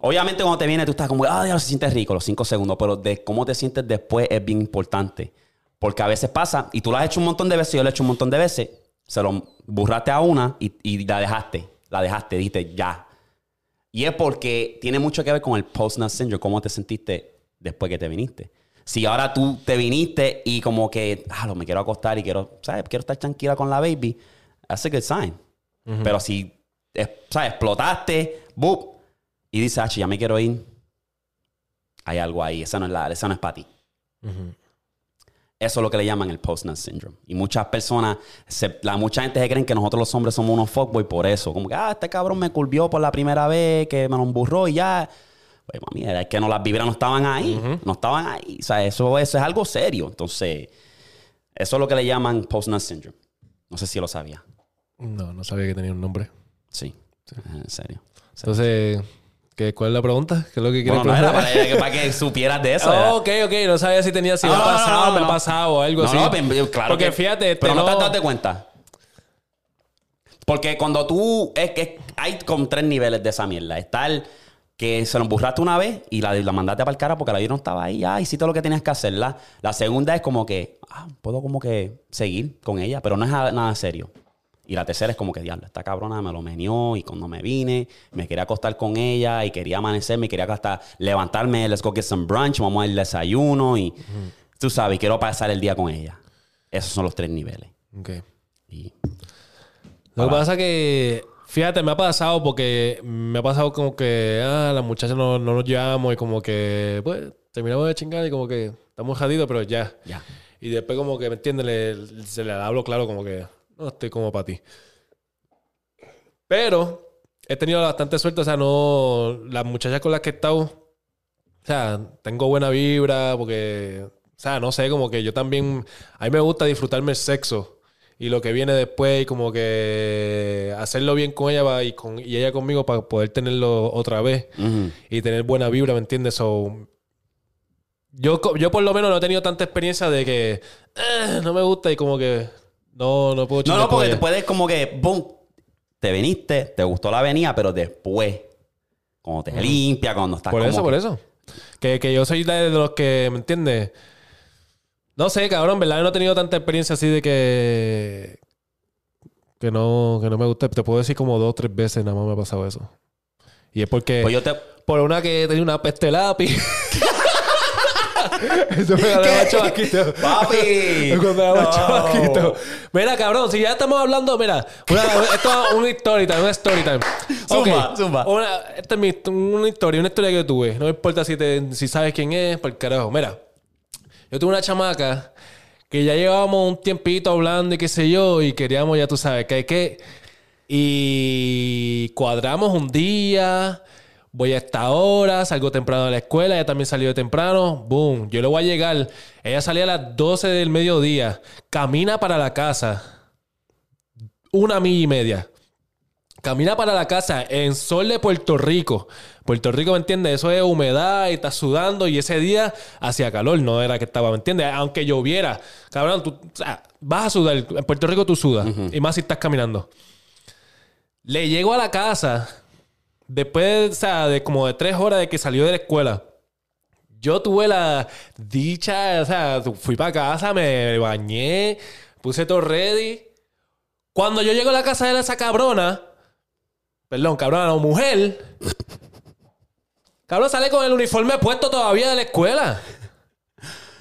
Obviamente cuando te viene tú estás como, ah, ya se siente rico los cinco segundos, pero de cómo te sientes después es bien importante. Porque a veces pasa, y tú lo has hecho un montón de veces, yo lo he hecho un montón de veces, se lo burraste a una y, y la dejaste. La dejaste, dijiste, ya. Y es porque tiene mucho que ver con el post-nut syndrome, cómo te sentiste después que te viniste. Si ahora tú te viniste y como que, ah, lo me quiero acostar y quiero, ¿sabes? Quiero estar tranquila con la baby, that's a good sign. Pero si, es- ¿sabes? Explotaste, boop, y dices, ah, ya me quiero ir, hay algo ahí, esa no es, la, esa no es para ti. Eso es lo que le llaman el post-nut syndrome. Y muchas personas, se- la, mucha gente se creen que nosotros los hombres somos unos fuckboy por eso. Como que, ah, este cabrón me curvió por la primera vez, que me lo emburró y ya. Pues mami, era que no, las vibras no estaban ahí. No estaban ahí. O sea, eso, eso es algo serio. Entonces, eso es lo que le llaman post-nut syndrome. No sé si lo sabía. No, no sabía que tenía un nombre. Sí, en serio. Entonces, ¿qué, ¿cuál es la pregunta? ¿Qué es lo que quieres Bueno, no era para, que- para que supieras de eso. Oh, ok, ok. No sabía si tenía, si me Ah, ha no, pasado, no, me ha pasado o algo No, así. no, claro Porque que- fíjate, este, Pero no, te has dado cuenta. Porque cuando tú. Es que hay como tres niveles de esa mierda. Está el que se lo emburraste una vez y la, la mandaste para el cara porque la vida no estaba ahí. Ah, hiciste lo que tenías que hacerla. La segunda es como que. Ah, puedo como que seguir con ella, pero no es nada, nada serio. Y la tercera es como que, diablo, esta cabrona me lo menió y cuando me vine, me quería acostar con ella y quería amanecerme y quería hasta levantarme, let's go get some brunch, vamos al desayuno y tú sabes, quiero pasar el día con ella. Esos son los tres niveles. Ok. Y Lo que pasa que, fíjate, me ha pasado porque me ha pasado como que, ah, las muchachas no, no nos llevamos y como que, pues, terminamos de chingar y como que estamos jadidos, pero ya. ya. Y después como que, ¿me entiendes? Le- se le hablo claro como que, no, estoy como para ti. Pero he tenido bastante suerte, o sea, no, las muchachas con las que he estado, o sea, tengo buena vibra porque, o sea, no sé, como que yo también, a mí me gusta disfrutarme el sexo y lo que viene después y como que hacerlo bien con ella y, con, y ella conmigo para poder tenerlo otra vez y tener buena vibra, ¿me entiendes? So, yo, yo por lo menos no he tenido tanta experiencia de que "Eh, no me gusta y como que no, no puedo No, no, porque te ella". puedes como que, boom, te viniste, te gustó la avenida, pero después, cuando te limpia, cuando estás Por como eso, que- por eso. Que, que yo soy de los que, ¿me entiendes? No sé, cabrón, ¿verdad? Yo no he tenido tanta experiencia así de que... Que no, que no me gusta. Te puedo decir como dos o tres veces nada más me ha pasado eso. Y es porque... Pues yo te... Por una que tenía una peste lápiz. Eso me ganaba chavaquito. ¡Papi! Cuando No. chavaquito. Mira, cabrón, si ya estamos hablando, mira, una- esto es una story time, una story time. Zumba, zumba. Una, esta es mi, una historia, una historia que yo tuve. No me importa si, te, si sabes quién es, por el carajo. Mira, yo tuve una chamaca que ya llevábamos un tiempito hablando y qué sé yo, y queríamos, ya tú sabes, que hay que. Y cuadramos un día. Voy a esta hora, salgo temprano de la escuela, ella también salió de temprano. Boom, yo le voy a llegar. Ella salía a las 12 del mediodía, camina para la casa, una milla y media. Camina para la casa en sol de Puerto Rico. Puerto Rico, ¿me entiendes? Eso es humedad y estás sudando. Y ese día hacía calor, no era que estaba, ¿me entiendes? Aunque lloviera, cabrón, tú o sea, vas a sudar. En Puerto Rico tú sudas. Y más si estás caminando. Le llego a la casa después, o sea, de como de tres horas de que salió de la escuela. Yo tuve la dicha, o sea, fui para casa, me bañé, puse todo ready. Cuando yo llego a la casa de esa cabrona, perdón, cabrona, no, mujer, cabrón sale con el uniforme puesto todavía de la escuela.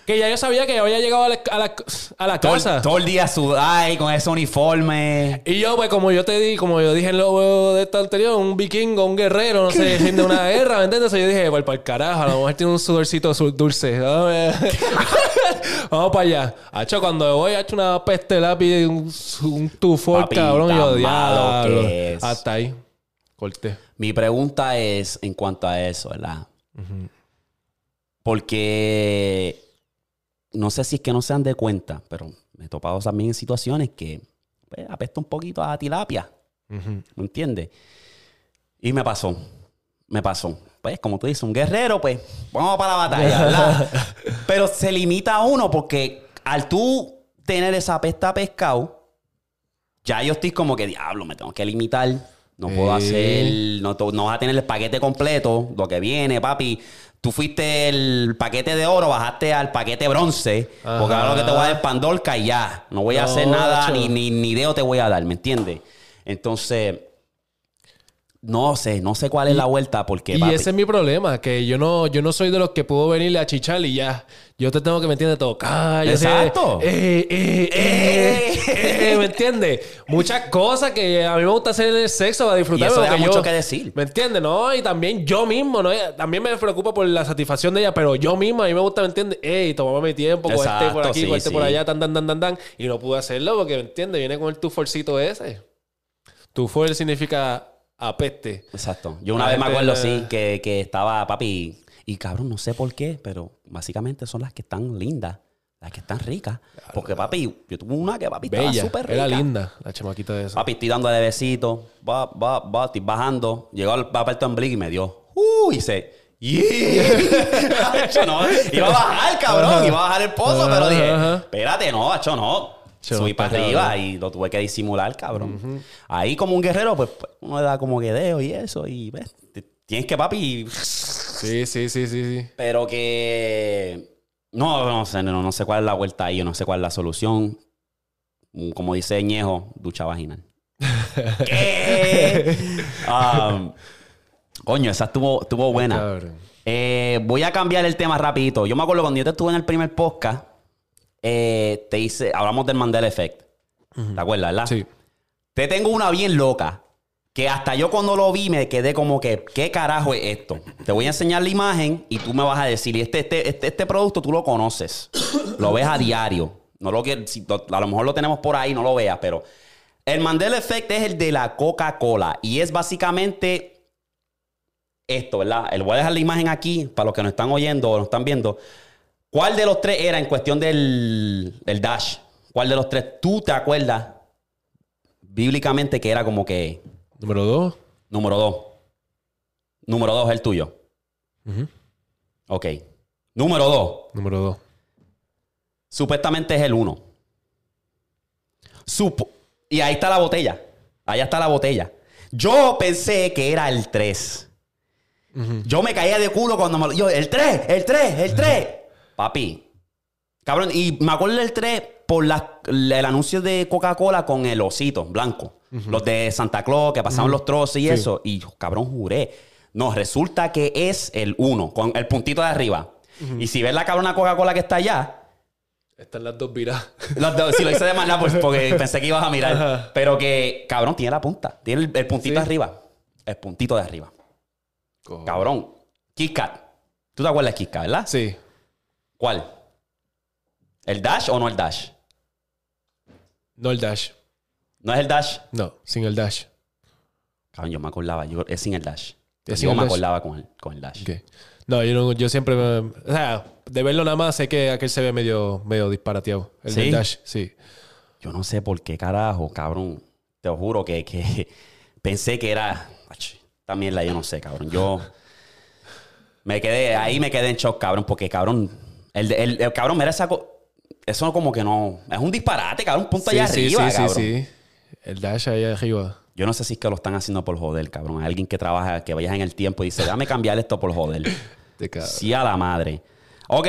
Que ya yo sabía que había llegado a la, a la- a la Todo, casa. el- todo el día sudai con ese uniforme. Y yo, pues, como yo te di, como yo dije en lo de esta anterior, un vikingo, un guerrero, no sé, de una guerra, ¿me entiendes? Yo dije, pues, para el carajo, a lo mejor tiene un sudorcito su- dulce. Vamos para allá. Hacho, cuando voy, ha hecho una peste lápiz, un, un tufor, Papi, cabrón, y es. Hasta ahí. Corté. Mi pregunta es en cuanto a eso, ¿verdad? Porque no sé si es que no se dan de cuenta, pero me he topado también en situaciones que pues, apesta un poquito a tilapia. Ujú. ¿Me entiendes? Y me pasó. Me pasó. Pues, como tú dices, un guerrero, pues, vamos para la batalla, ¿verdad? Pero se limita a uno porque al tú tener esa pesta pescado, ya yo estoy como que, diablo, me tengo que limitar. No puedo Eh. hacer, no, no vas a tener el paquete completo, lo que viene, papi. Tú fuiste el paquete de oro, bajaste al paquete bronce, porque ahora lo que te voy a dar es pandorca y ya. No voy a No, hacer nada, ni, ni, ni dedo te voy a dar, ¿me entiendes? Entonces, no sé, no sé cuál es la vuelta, porque, Y papi, ese es mi problema, que yo no, yo no soy de los que puedo venirle a chichar y ya. Yo te tengo que, ¿me entiendes? Tocar. Exacto. eh, eh, eh, eh, ¿Me entiendes? Muchas cosas que a mí me gusta hacer en el sexo para disfrutar. Y eso yo- mucho que decir. ¿Me entiendes? No, y también yo mismo, ¿no? También me preocupa por la satisfacción de ella, pero yo mismo, a mí me gusta, ¿me entiendes? Ey, tomame mi tiempo, con este por Exacto, aquí, sí, con este por allá, tan, tan, tan, tan, tan. Y no pude hacerlo porque, ¿me entiendes? Viene con el tuforcito ese. Tufor significa apeste. Exacto. Yo una vez me acuerdo, de- sí, que, que estaba papi. Y cabrón, no sé por qué, pero básicamente son las que están lindas, las que están ricas. Porque papi, yo tuve una que papi estaba súper rica. Era linda, la chamaquita de esa. Papi, estoy dando de besito, va, va, va, estoy bajando. Llegó al papel Blick y me dio. Uh, y se. Yeah. No, iba a bajar, cabrón. Iba a bajar el pozo, pero dije, espérate, no, hacho, no. Subí para arriba y lo tuve que disimular, cabrón. Ahí como un guerrero, pues pues, uno le da como guedeo y eso. Y ves, te- tienes que, papi. Sí, sí, sí, sí, sí. Pero que. No, no sé, no, no sé cuál es la vuelta ahí, yo no sé cuál es la solución. Mm, Como dice Ñejo, ducha vaginal. ¿Qué? Um, coño, esa estuvo, estuvo buena. Eh, voy a cambiar el tema rapidito. Yo me acuerdo cuando yo te estuve en el primer podcast, eh, te hice, hablamos del Mandela Effect. ¿Te acuerdas, verdad? Sí. Te tengo una bien loca. Que hasta yo cuando lo vi me quedé como que, ¿qué carajo es esto? Te voy a enseñar la imagen y tú me vas a decir, y este, este, este, este producto tú lo conoces. Lo ves a diario. No lo que, si a lo mejor lo tenemos por ahí, no lo veas, pero el Mandela Effect es el de la Coca-Cola. Y es básicamente esto, ¿verdad? Le voy a dejar la imagen aquí para los que nos están oyendo o nos están viendo. ¿Cuál de los tres era en cuestión del el Dash? ¿Cuál de los tres tú te acuerdas bíblicamente que era como que Número dos. número dos? Número dos es el tuyo. Ujú. Ok. Número dos. Número dos. Supuestamente es el uno. Supo- y ahí está la botella. Allá está la botella. Yo pensé que era el 3. Yo me caía de culo cuando me lo... Yo, el 3, el 3, el 3. Papi. Cabrón, y me acuerdo del 3 por la- el anuncio de Coca-Cola con el osito blanco. Los de Santa Claus que pasaban los trozos y Sí. eso. Y yo, cabrón, juré. No, resulta que es el 1, con el puntito de arriba. Y si ves la cabrona Coca-Cola que está allá, Están las dos viradas. dos, si lo hice de maldad, pues porque pensé que ibas a mirar. Ajá. Pero que, cabrón, tiene la punta. Tiene el, el puntito Sí. de arriba. El puntito de arriba. Cabrón. Kit Kat. ¿Tú te acuerdas de Kit Kat, verdad? Sí. ¿Cuál? ¿El Dash o no el Dash? No el dash. ¿No es el Dash? No, sin el dash. Cabrón, yo me acordaba. Yo, es sin el Dash. Es sin yo el me Dash. acordaba con el, con el Dash. No, yo, no- yo siempre me... O sea, de verlo nada más sé que aquel se ve medio, medio disparateado. El ¿Sí? del dash, sí. Yo no sé por qué carajo, cabrón. Te lo juro que, que pensé que era. También la yo no sé, cabrón. Yo me quedé, ahí me quedé en shock, cabrón, porque cabrón, el, el, el cabrón, mira esa Eso como que no. Es un disparate, cabrón. Un punto sí, allá sí, arriba, sí, cabrón. sí, sí. El dash ahí arriba. Yo no sé si es que lo están haciendo por joder, cabrón. Hay alguien que trabaja, que vaya en el tiempo y dice, dame cambiar esto por joder. Sí a la madre. Ok.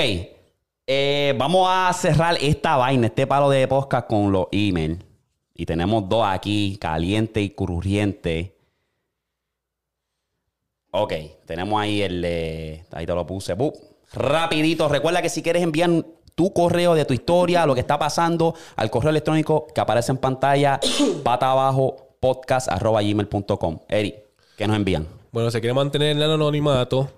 eh, vamos a cerrar esta vaina, este palo de podcast con los emails. Y tenemos dos aquí, caliente y crujiente. Ok, tenemos ahí el... eh, ahí te lo puse. ¡Bup! Rapidito. Recuerda que si quieres enviar tu correo de tu historia, lo que está pasando, al correo electrónico que aparece en pantalla, pata abajo, podcast, arroba gmail.com. Eri, ¿qué nos envían? Bueno, se quiere mantener en el anonimato.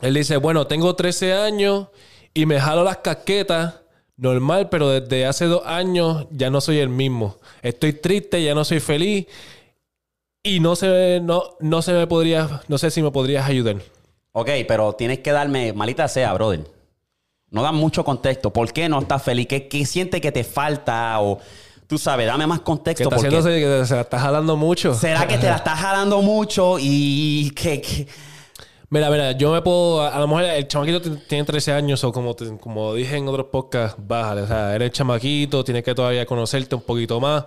Él dice, bueno, tengo 13 años y me jalo las casquetas. Normal, pero desde hace dos años ya no soy el mismo. Estoy triste, ya no soy feliz. Y no se, no, no se me podría, no sé si me podrías ayudar. Ok, pero tienes que darme, malita sea, brother. No dan mucho contexto. ¿Por qué no estás feliz? ¿Qué, qué sientes que te falta? O tú sabes, dame más contexto. está porque haciéndose que se la está jalando mucho. ¿Será que te la estás jalando mucho y que... que- Mira, mira, yo me puedo. A, lo mejor el chamaquito tiene 13 años, o como, como dije en otros podcasts, bájale. O sea, eres chamaquito, tienes que todavía conocerte un poquito más.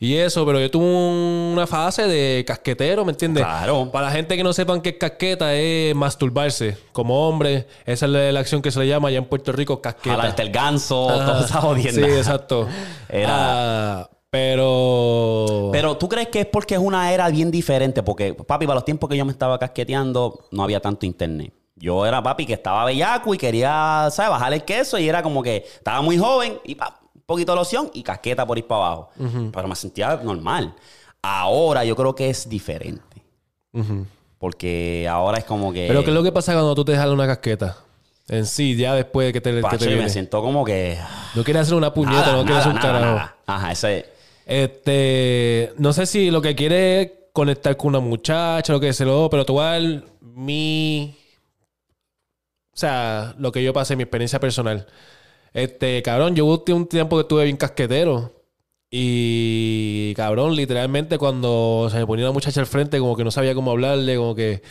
Y eso, pero yo tuve un- una fase de casquetero, ¿me entiendes? Claro. Para la gente que no sepan qué es casqueta, es masturbarse. Como hombre, esa es la, la acción que se le llama allá en Puerto Rico, casqueta. Jalarte el ganso, Ajá. toda esa jodienda. Sí, exacto. Era- Ah, pero. Pero tú crees que es porque es una era bien diferente, porque papi, para los tiempos que yo me estaba casqueteando, no había tanto internet. Yo era papi que estaba bellaco y quería, ¿sabes? Bajar el queso y era como que estaba muy joven y pa, un poquito de loción y casqueta por ir para abajo. Pero me sentía normal. Ahora yo creo que es diferente. Porque ahora es como que. Pero ¿qué es lo que pasa cuando tú te jalas una casqueta? En sí, ya después de que te, que te y me siento como que. No quieres hacer una puñeta, nada, no quieres hacer un nada, carajo. nada. Ajá, ese. Este, no sé si lo que quiere es conectar con una muchacha, lo que sea, lo- pero tú mi. O sea, lo que yo pasé, mi experiencia personal. Este, cabrón, yo hubo un tiempo que estuve bien casquetero. Y, cabrón, literalmente cuando se me ponía una muchacha al frente, como que no sabía cómo hablarle, como que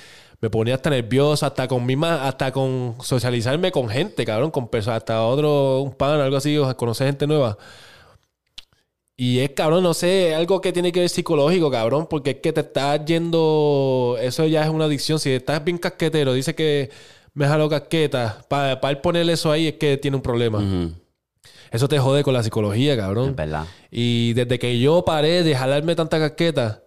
me ponía hasta nervioso, hasta con misma, hasta con socializarme con gente, cabrón, con personas, hasta otro, un pan, algo así, o conocer gente nueva. Y es, cabrón, no sé, algo que tiene que ver psicológico, cabrón, porque es que te estás yendo, eso ya es una adicción. Si estás bien casquetero, dice que me jalo casqueta, para él ponerle eso ahí es que tiene un problema. Eso te jode con la psicología, es cabrón. verdad. Y desde que yo paré de jalarme tanta casqueta,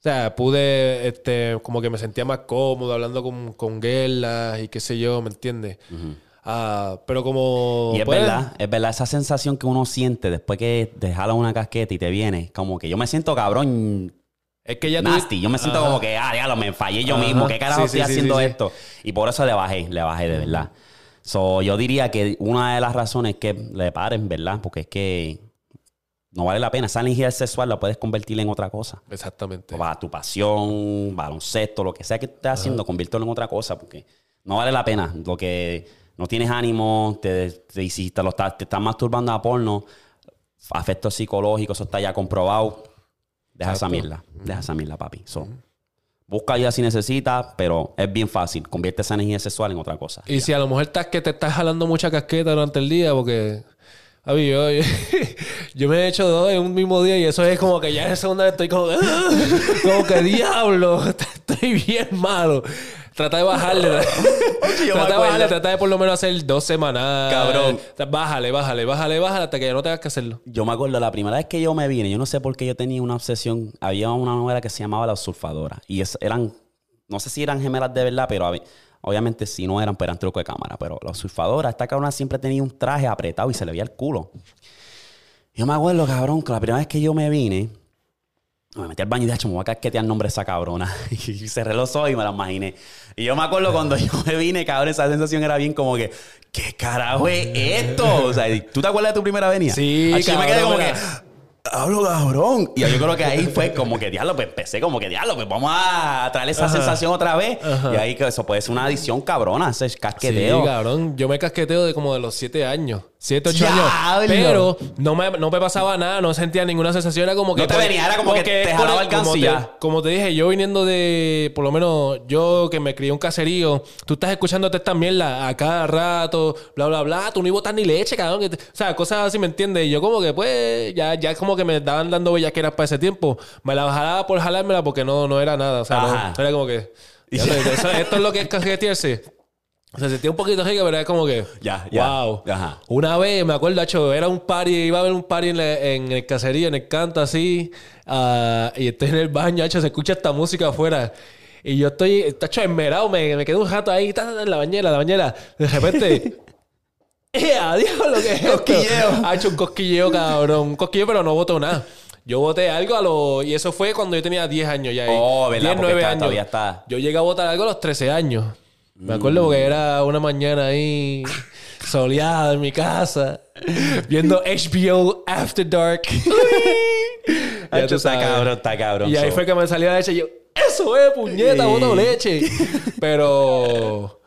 o sea, pude, este, como que me sentía más cómodo hablando con, con guerras y qué sé yo, ¿me entiendes? Ujú. Ah, pero como... Y es pues, verdad, es verdad, esa sensación que uno siente después que te jala una casqueta y te viene, como que yo me siento cabrón Es que ya tú... nasty. Yo me siento Ajá. como que, ah, diablo, me fallé yo Ajá. mismo. ¿Qué carajo Sí, estoy sí, haciendo sí. esto? Y por eso le bajé, le bajé de verdad. So, yo diría que una de las razones es que le paren, ¿verdad? Porque es que no vale la pena. Esa energía sexual la puedes convertir en otra cosa. Exactamente. Para tu pasión, baloncesto, lo que sea que estés haciendo, conviértelo en otra cosa porque no vale la pena. Lo que no tienes ánimo, te, te, si te, lo estás, te estás masturbando a porno, afectos psicológicos, eso está ya comprobado. Deja esa mierda, deja esa mierda, papi. So, Busca ayuda si necesitas, pero es bien fácil. Convierte esa energía sexual en otra cosa. Y si a lo mejor estás que te estás jalando mucha casqueta durante el día, porque. A mí, yo, yo me he hecho dos en un mismo día y eso es como que ya en el segundo vez estoy como. Como que diablo, estoy bien malo. Trata de bajarle. yo me trata de bajarle, trata de por lo menos hacer dos semanas. Cabrón. Bájale, bájale, bájale, bájale hasta que ya no tengas que hacerlo. Yo me acuerdo la primera vez que yo me vine, yo no sé por qué yo tenía una obsesión. Había una novela que se llamaba La Usurpadora. Y es- eran, no sé si eran gemelas de verdad, pero obviamente si no eran, pero eran truco de cámara. Pero La Usurpadora, esta cabrona siempre tenía un traje apretado y se le veía el culo. Yo me acuerdo, cabrón, que la primera vez que yo me vine, me metí al baño y dije, "Acho, me voy a casquetear el nombre de esa cabrona. Y cerré los ojos y me la imaginé. Y yo me acuerdo cuando yo me vine, cabrón, esa sensación era bien como que, ¿qué carajo es esto? O sea, ¿tú te acuerdas de tu primera venida? Sí, Acho, yo me quedé cabrón, como que. Hablo cabrón. Y yo creo que ahí fue como que, diablo, pues empecé como que, diablo, pues vamos a traer esa sensación otra vez. Y ahí que eso puede ser una adicción cabrona, ese casqueteo. Sí, cabrón. Yo me casqueteo de como de los siete años. Siete, ocho ¡Diablo! años. Pero no me, no me pasaba nada, no sentía ninguna sensación. Era como que. No te venía, era como que te jalaba el como te-. Como te dije, yo viniendo de. Por lo menos yo que me crié un caserío, tú estás escuchándote esta mierda a cada rato, bla, bla, bla. Tú no ibas ni leche, cabrón. o sea, cosas así, ¿me entiendes? Y yo como que, pues, ya, ya como que me estaban dando bellaqueras para ese tiempo. Me la jalaba por jalármela porque no, no era nada. O sea, Ajá. no, era como que. ya esto es lo que es casquetearse. O sea, sentía un poquito rica, pero era como que. Ya, ya. Wow. Ajá. Una vez, me acuerdo, hecho, era un party, iba a haber un party en, la- en el caserío, en el canto así. ah, y estoy en el baño, hecho, se escucha esta música afuera. Y yo estoy, está hecho, enmerado, me, me quedé un rato ahí, ta, ta, en la bañera, la bañera. De repente. ¡Eh, adiós! Lo que es esto? Cosquilleo. Ha hecho un cosquilleo, cabrón. Un cosquilleo, pero no botó nada. Yo boté algo a los... Y eso fue cuando yo tenía 10 años ya. ahí. Oh, ¿verdad? 10, Porque 9 está- años. todavía está. Yo llegué a botar algo a los 13 años. Me acuerdo porque era una mañana ahí soleada en mi casa viendo HBO After Dark. Ya tú está cabrón, está cabrón. Y ahí fue que me salió la leche y yo... Eso es, puñeta, boto leche. Pero.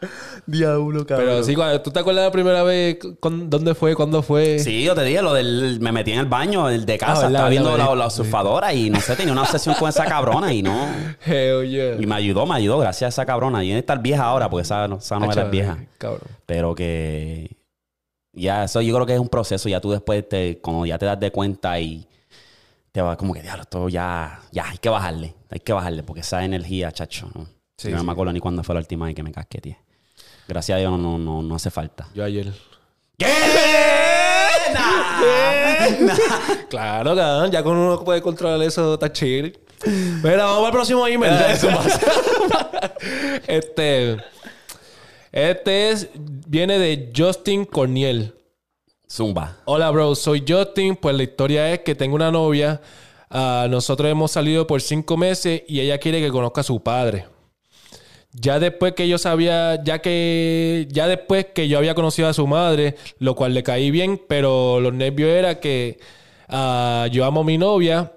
Diablo, Pero sí, cuando- ¿tú te acuerdas la primera vez? con- ¿Dónde fue? ¿Cuándo fue? Sí, yo te dije lo del. Me metí en el baño el de casa, Ah, verdad, estaba viendo verdad, la, surfadora y no sé, tenía una obsesión con esa cabrona y no. Hell yeah. Y me ayudó, me ayudó, gracias a esa cabrona. Y en estar vieja ahora, porque esa, esa novela es vieja. Cabrón. Pero que. Ya, eso yo creo que es un proceso. Ya tú después, te, cuando ya te das de cuenta y te va como que, diablo, esto ya, ya, hay que bajarle. Hay que bajarle, porque esa energía, chacho, ¿no? Sí, no sí. me acuerdo ni cuándo fue la última vez que me casqueteé. Gracias a Dios no, no, no, hace falta. Yo ayer. ¿Qué? Nah. Claro, cabrón. Ya con uno puede controlar eso, está chill. Mira, vamos al próximo email. este. Este es, viene de Justin Corniel. Zumba. Hola, bro. Soy Justin. Pues la historia es que tengo una novia. Ah, nosotros hemos salido por cinco meses y ella quiere que conozca a su padre. Ya después que yo sabía, ya que, ya después que yo había conocido a su madre, lo cual le caí bien, pero los nervios era que ah, yo amo a mi novia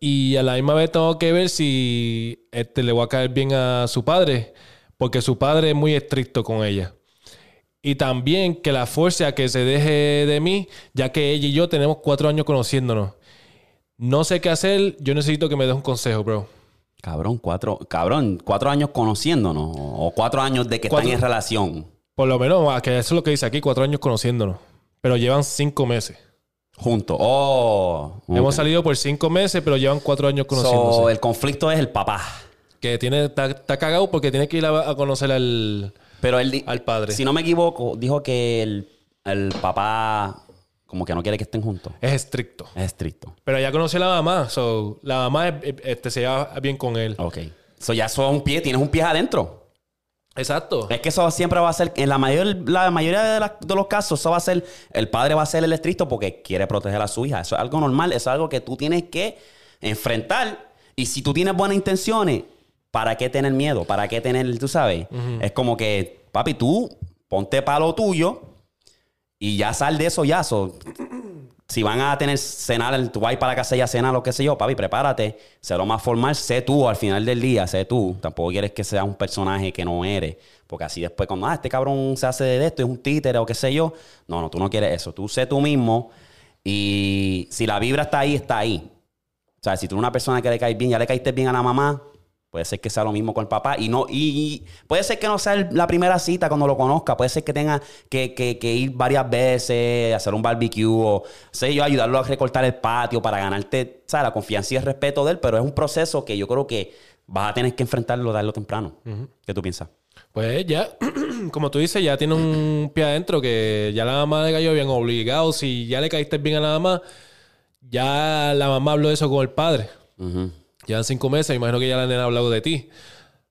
y a la misma vez tengo que ver si este, le voy a caer bien a su padre, porque su padre es muy estricto con ella. Y también que la fuerza que se deje de mí, ya que ella y yo tenemos cuatro años conociéndonos. No sé qué hacer, yo necesito que me des un consejo, bro. Cabrón, cuatro, cabrón, cuatro años conociéndonos. O cuatro años de que Cuatro- están en relación. Por lo menos, ah, que eso es lo que dice aquí, cuatro años conociéndonos. Pero llevan cinco meses. Juntos. Oh. Hemos salido por cinco meses, pero llevan cuatro años conociéndose. So, el conflicto es el papá. Que tiene, está, está cagado porque tiene que ir a, a conocer al, Pero él, al padre. si no me equivoco, dijo que el, el papá como que no quiere que estén juntos. Es estricto. Es estricto. Pero ya conoció a la mamá. So, la mamá es- este, se lleva bien con él. Ok. So ya son un pie, tienes un pie adentro. Exacto. Es que eso siempre va a ser, en la, mayor, la mayoría de, de los casos, eso va a ser, el padre va a ser el estricto porque quiere proteger a su hija. Eso es algo normal, eso es algo que tú tienes que enfrentar. Y si tú tienes buenas intenciones, ¿para qué tener miedo? ¿Para qué tener, tú sabes? Es como que, papi, tú ponte palo tuyo y ya sal de eso ya. So, si van a tener cenar, tú vas para la casa y a cenar, lo que sé yo, papi, prepárate. Sé lo más formal, sé tú al final del día, sé tú. Tampoco quieres que seas un personaje que no eres. Porque así después, cuando, ah, este cabrón se hace de esto, es un títere o qué sé yo. No, no, tú no quieres eso. Tú sé tú mismo. Y si la vibra está ahí, está ahí. O sea, si tú eres una persona que le caes bien, ya le caíste bien a la mamá, puede ser que sea lo mismo con el papá. Y no, y, y puede ser que no sea el- la primera cita cuando lo conozca. Puede ser que tenga que, que- que ir varias veces, hacer un barbecue o sé yo, ayudarlo a recortar el patio para ganarte, ¿sabes? La confianza y el respeto de él. Pero es un proceso que yo creo que vas a tener que enfrentarlo darlo temprano. ¿Qué tú piensas? Pues ya, como tú dices, ya tiene un pie adentro que ya la mamá le cayó bien obligado. Si ya le caíste bien a la mamá, ya la mamá habló de eso con el padre. Ujú. Llevan cinco meses, me imagino que ya la nena ha hablado de ti.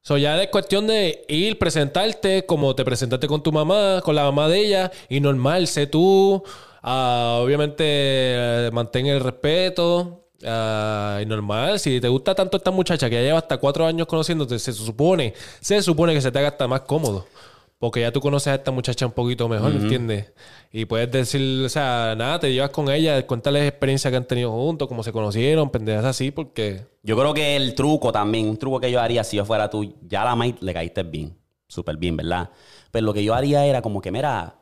So, ya es cuestión de ir, presentarte como te presentaste con tu mamá, con la mamá de ella, y normal, sé tú. ah, obviamente, eh, mantén el respeto. ah, y normal, si te gusta tanto esta muchacha que ya lleva hasta cuatro años conociéndote, se supone, se supone que se te haga hasta más cómodo. Porque ya tú conoces a esta muchacha un poquito mejor, ¿entiendes? Y puedes decir, o sea, nada, te llevas con ella, cuéntales experiencias que han tenido juntos, cómo se conocieron, pendejas así, porque Yo creo que el truco también, un truco que yo haría si yo fuera tú, ya a la maíz le caíste bien, súper bien, ¿verdad? Pero lo que yo haría era como que, mira,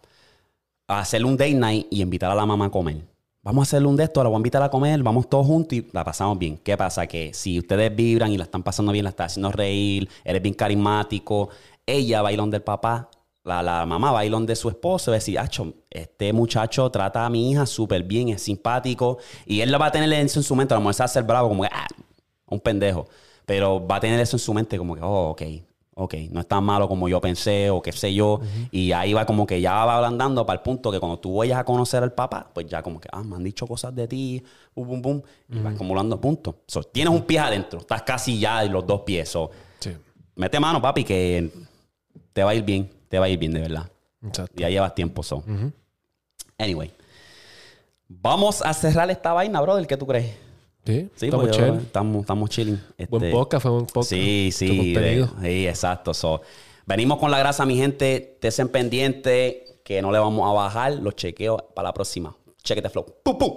hacerle un date night y invitar a la mamá a comer. Vamos a hacerle un de esto, la voy a invitar a comer, vamos todos juntos y la pasamos bien. ¿Qué pasa? Que si ustedes vibran y la están pasando bien, la está haciendo reír, eres bien carismático, ella va a ir donde el papá, la, la mamá ir donde su esposo decir, Acho, este muchacho trata a mi hija súper bien, es simpático, y él lo va a tener eso en su mente, a lo mejor se va a hacer bravo, como que, ah, un pendejo. Pero va a tener eso en su mente como que, oh, ok, ok, no es tan malo como yo pensé o qué sé yo. Y ahí va como que ya va ablandando para el punto que cuando tú vayas a conocer al papá, pues ya como que, ah, me han dicho cosas de ti, bum, bum, bum, y va acumulando puntos. So, tienes un pie adentro, estás casi ya en los dos pies. So, sí, mete mano, papi, que te va a ir bien, te va a ir bien de verdad. exacto. Ya llevas tiempo, so. Anyway. Vamos a cerrar esta vaina, brother. ¿Qué tú crees? Sí, Sí, estamos pues yo- chévere. estamos, estamos chilling. Buen Este, podcast, fue buen podcast. Sí, sí. de- sí, exacto. So, venimos con la grasa, mi gente. Estén pendientes que no le vamos a bajar los chequeos para la próxima. Chequete flow. ¡Pum, pum!